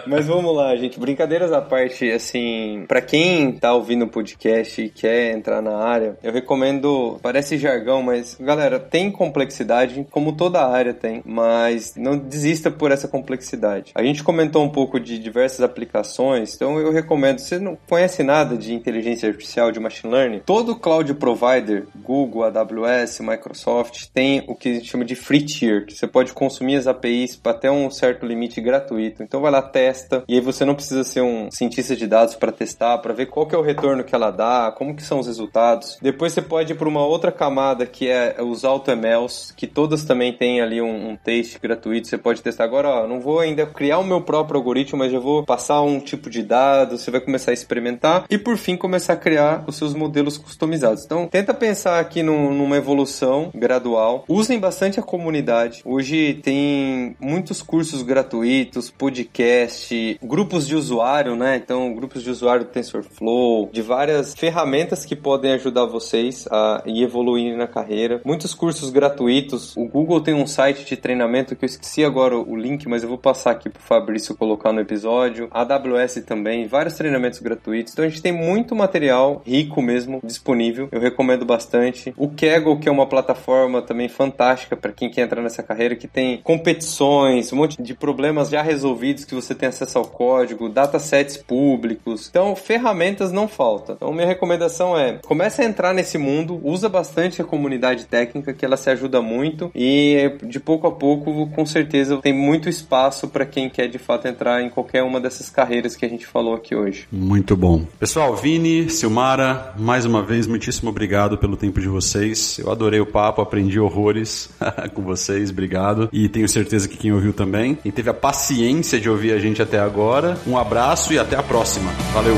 Mas vamos lá, gente. Brincadeiras à parte, assim, para quem tá ouvindo o podcast e quer entrar na área, eu recomendo. Parece jargão, mas galera, tem complexidade, como toda área tem, mas não desista por essa complexidade. A gente comentou um pouco de diversas aplicações, então eu recomendo. Você não conhece nada de inteligência artificial, de machine learning? Todo cloud provider, Google, AWS, Microsoft, tem o que a gente chama de free tier, que você pode consumir as APIs até um certo limite gratuito. Então vai lá, testa testa, e aí você não precisa ser um cientista de dados para testar, para ver qual que é o retorno que ela dá, como que são os resultados. Depois você pode ir para uma outra camada que é os AutoMLs, que todas também têm ali um, um teste gratuito, você pode testar. Agora, ó, não vou ainda criar o meu próprio algoritmo, mas já vou passar um tipo de dado, você vai começar a experimentar e por fim começar a criar os seus modelos customizados. Então, tenta pensar aqui numa evolução gradual. Usem bastante a comunidade. Hoje tem muitos cursos gratuitos, grupos de usuário, né? Então, grupos de usuário do TensorFlow, de várias ferramentas que podem ajudar vocês a ir evoluir na carreira. Muitos cursos gratuitos. O Google tem um site de treinamento que eu esqueci agora o link, mas eu vou passar aqui pro Fabrício colocar no episódio. A AWS também, vários treinamentos gratuitos. Então, a gente tem muito material rico mesmo disponível. Eu recomendo bastante. O Kaggle, que é uma plataforma também fantástica para quem quer entrar nessa carreira, que tem competições, um monte de problemas já resolvidos que você tem acesso ao código, datasets públicos. Então, ferramentas não faltam. Então, minha recomendação é: comece a entrar nesse mundo, usa bastante a comunidade técnica, que ela se ajuda muito e de pouco a pouco, com certeza, tem muito espaço para quem quer de fato entrar em qualquer uma dessas carreiras que a gente falou aqui hoje. Muito bom. Pessoal, Vini, Silmara, mais uma vez, muitíssimo obrigado pelo tempo de vocês. Eu adorei o papo, aprendi horrores com vocês, obrigado. E tenho certeza que quem ouviu também. Quem teve a paciência de ouvir a gente até agora. Um abraço e até a próxima. Valeu!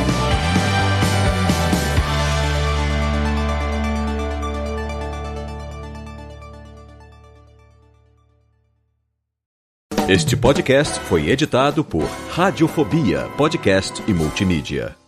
Este podcast foi editado por Radiofobia, podcast e multimídia.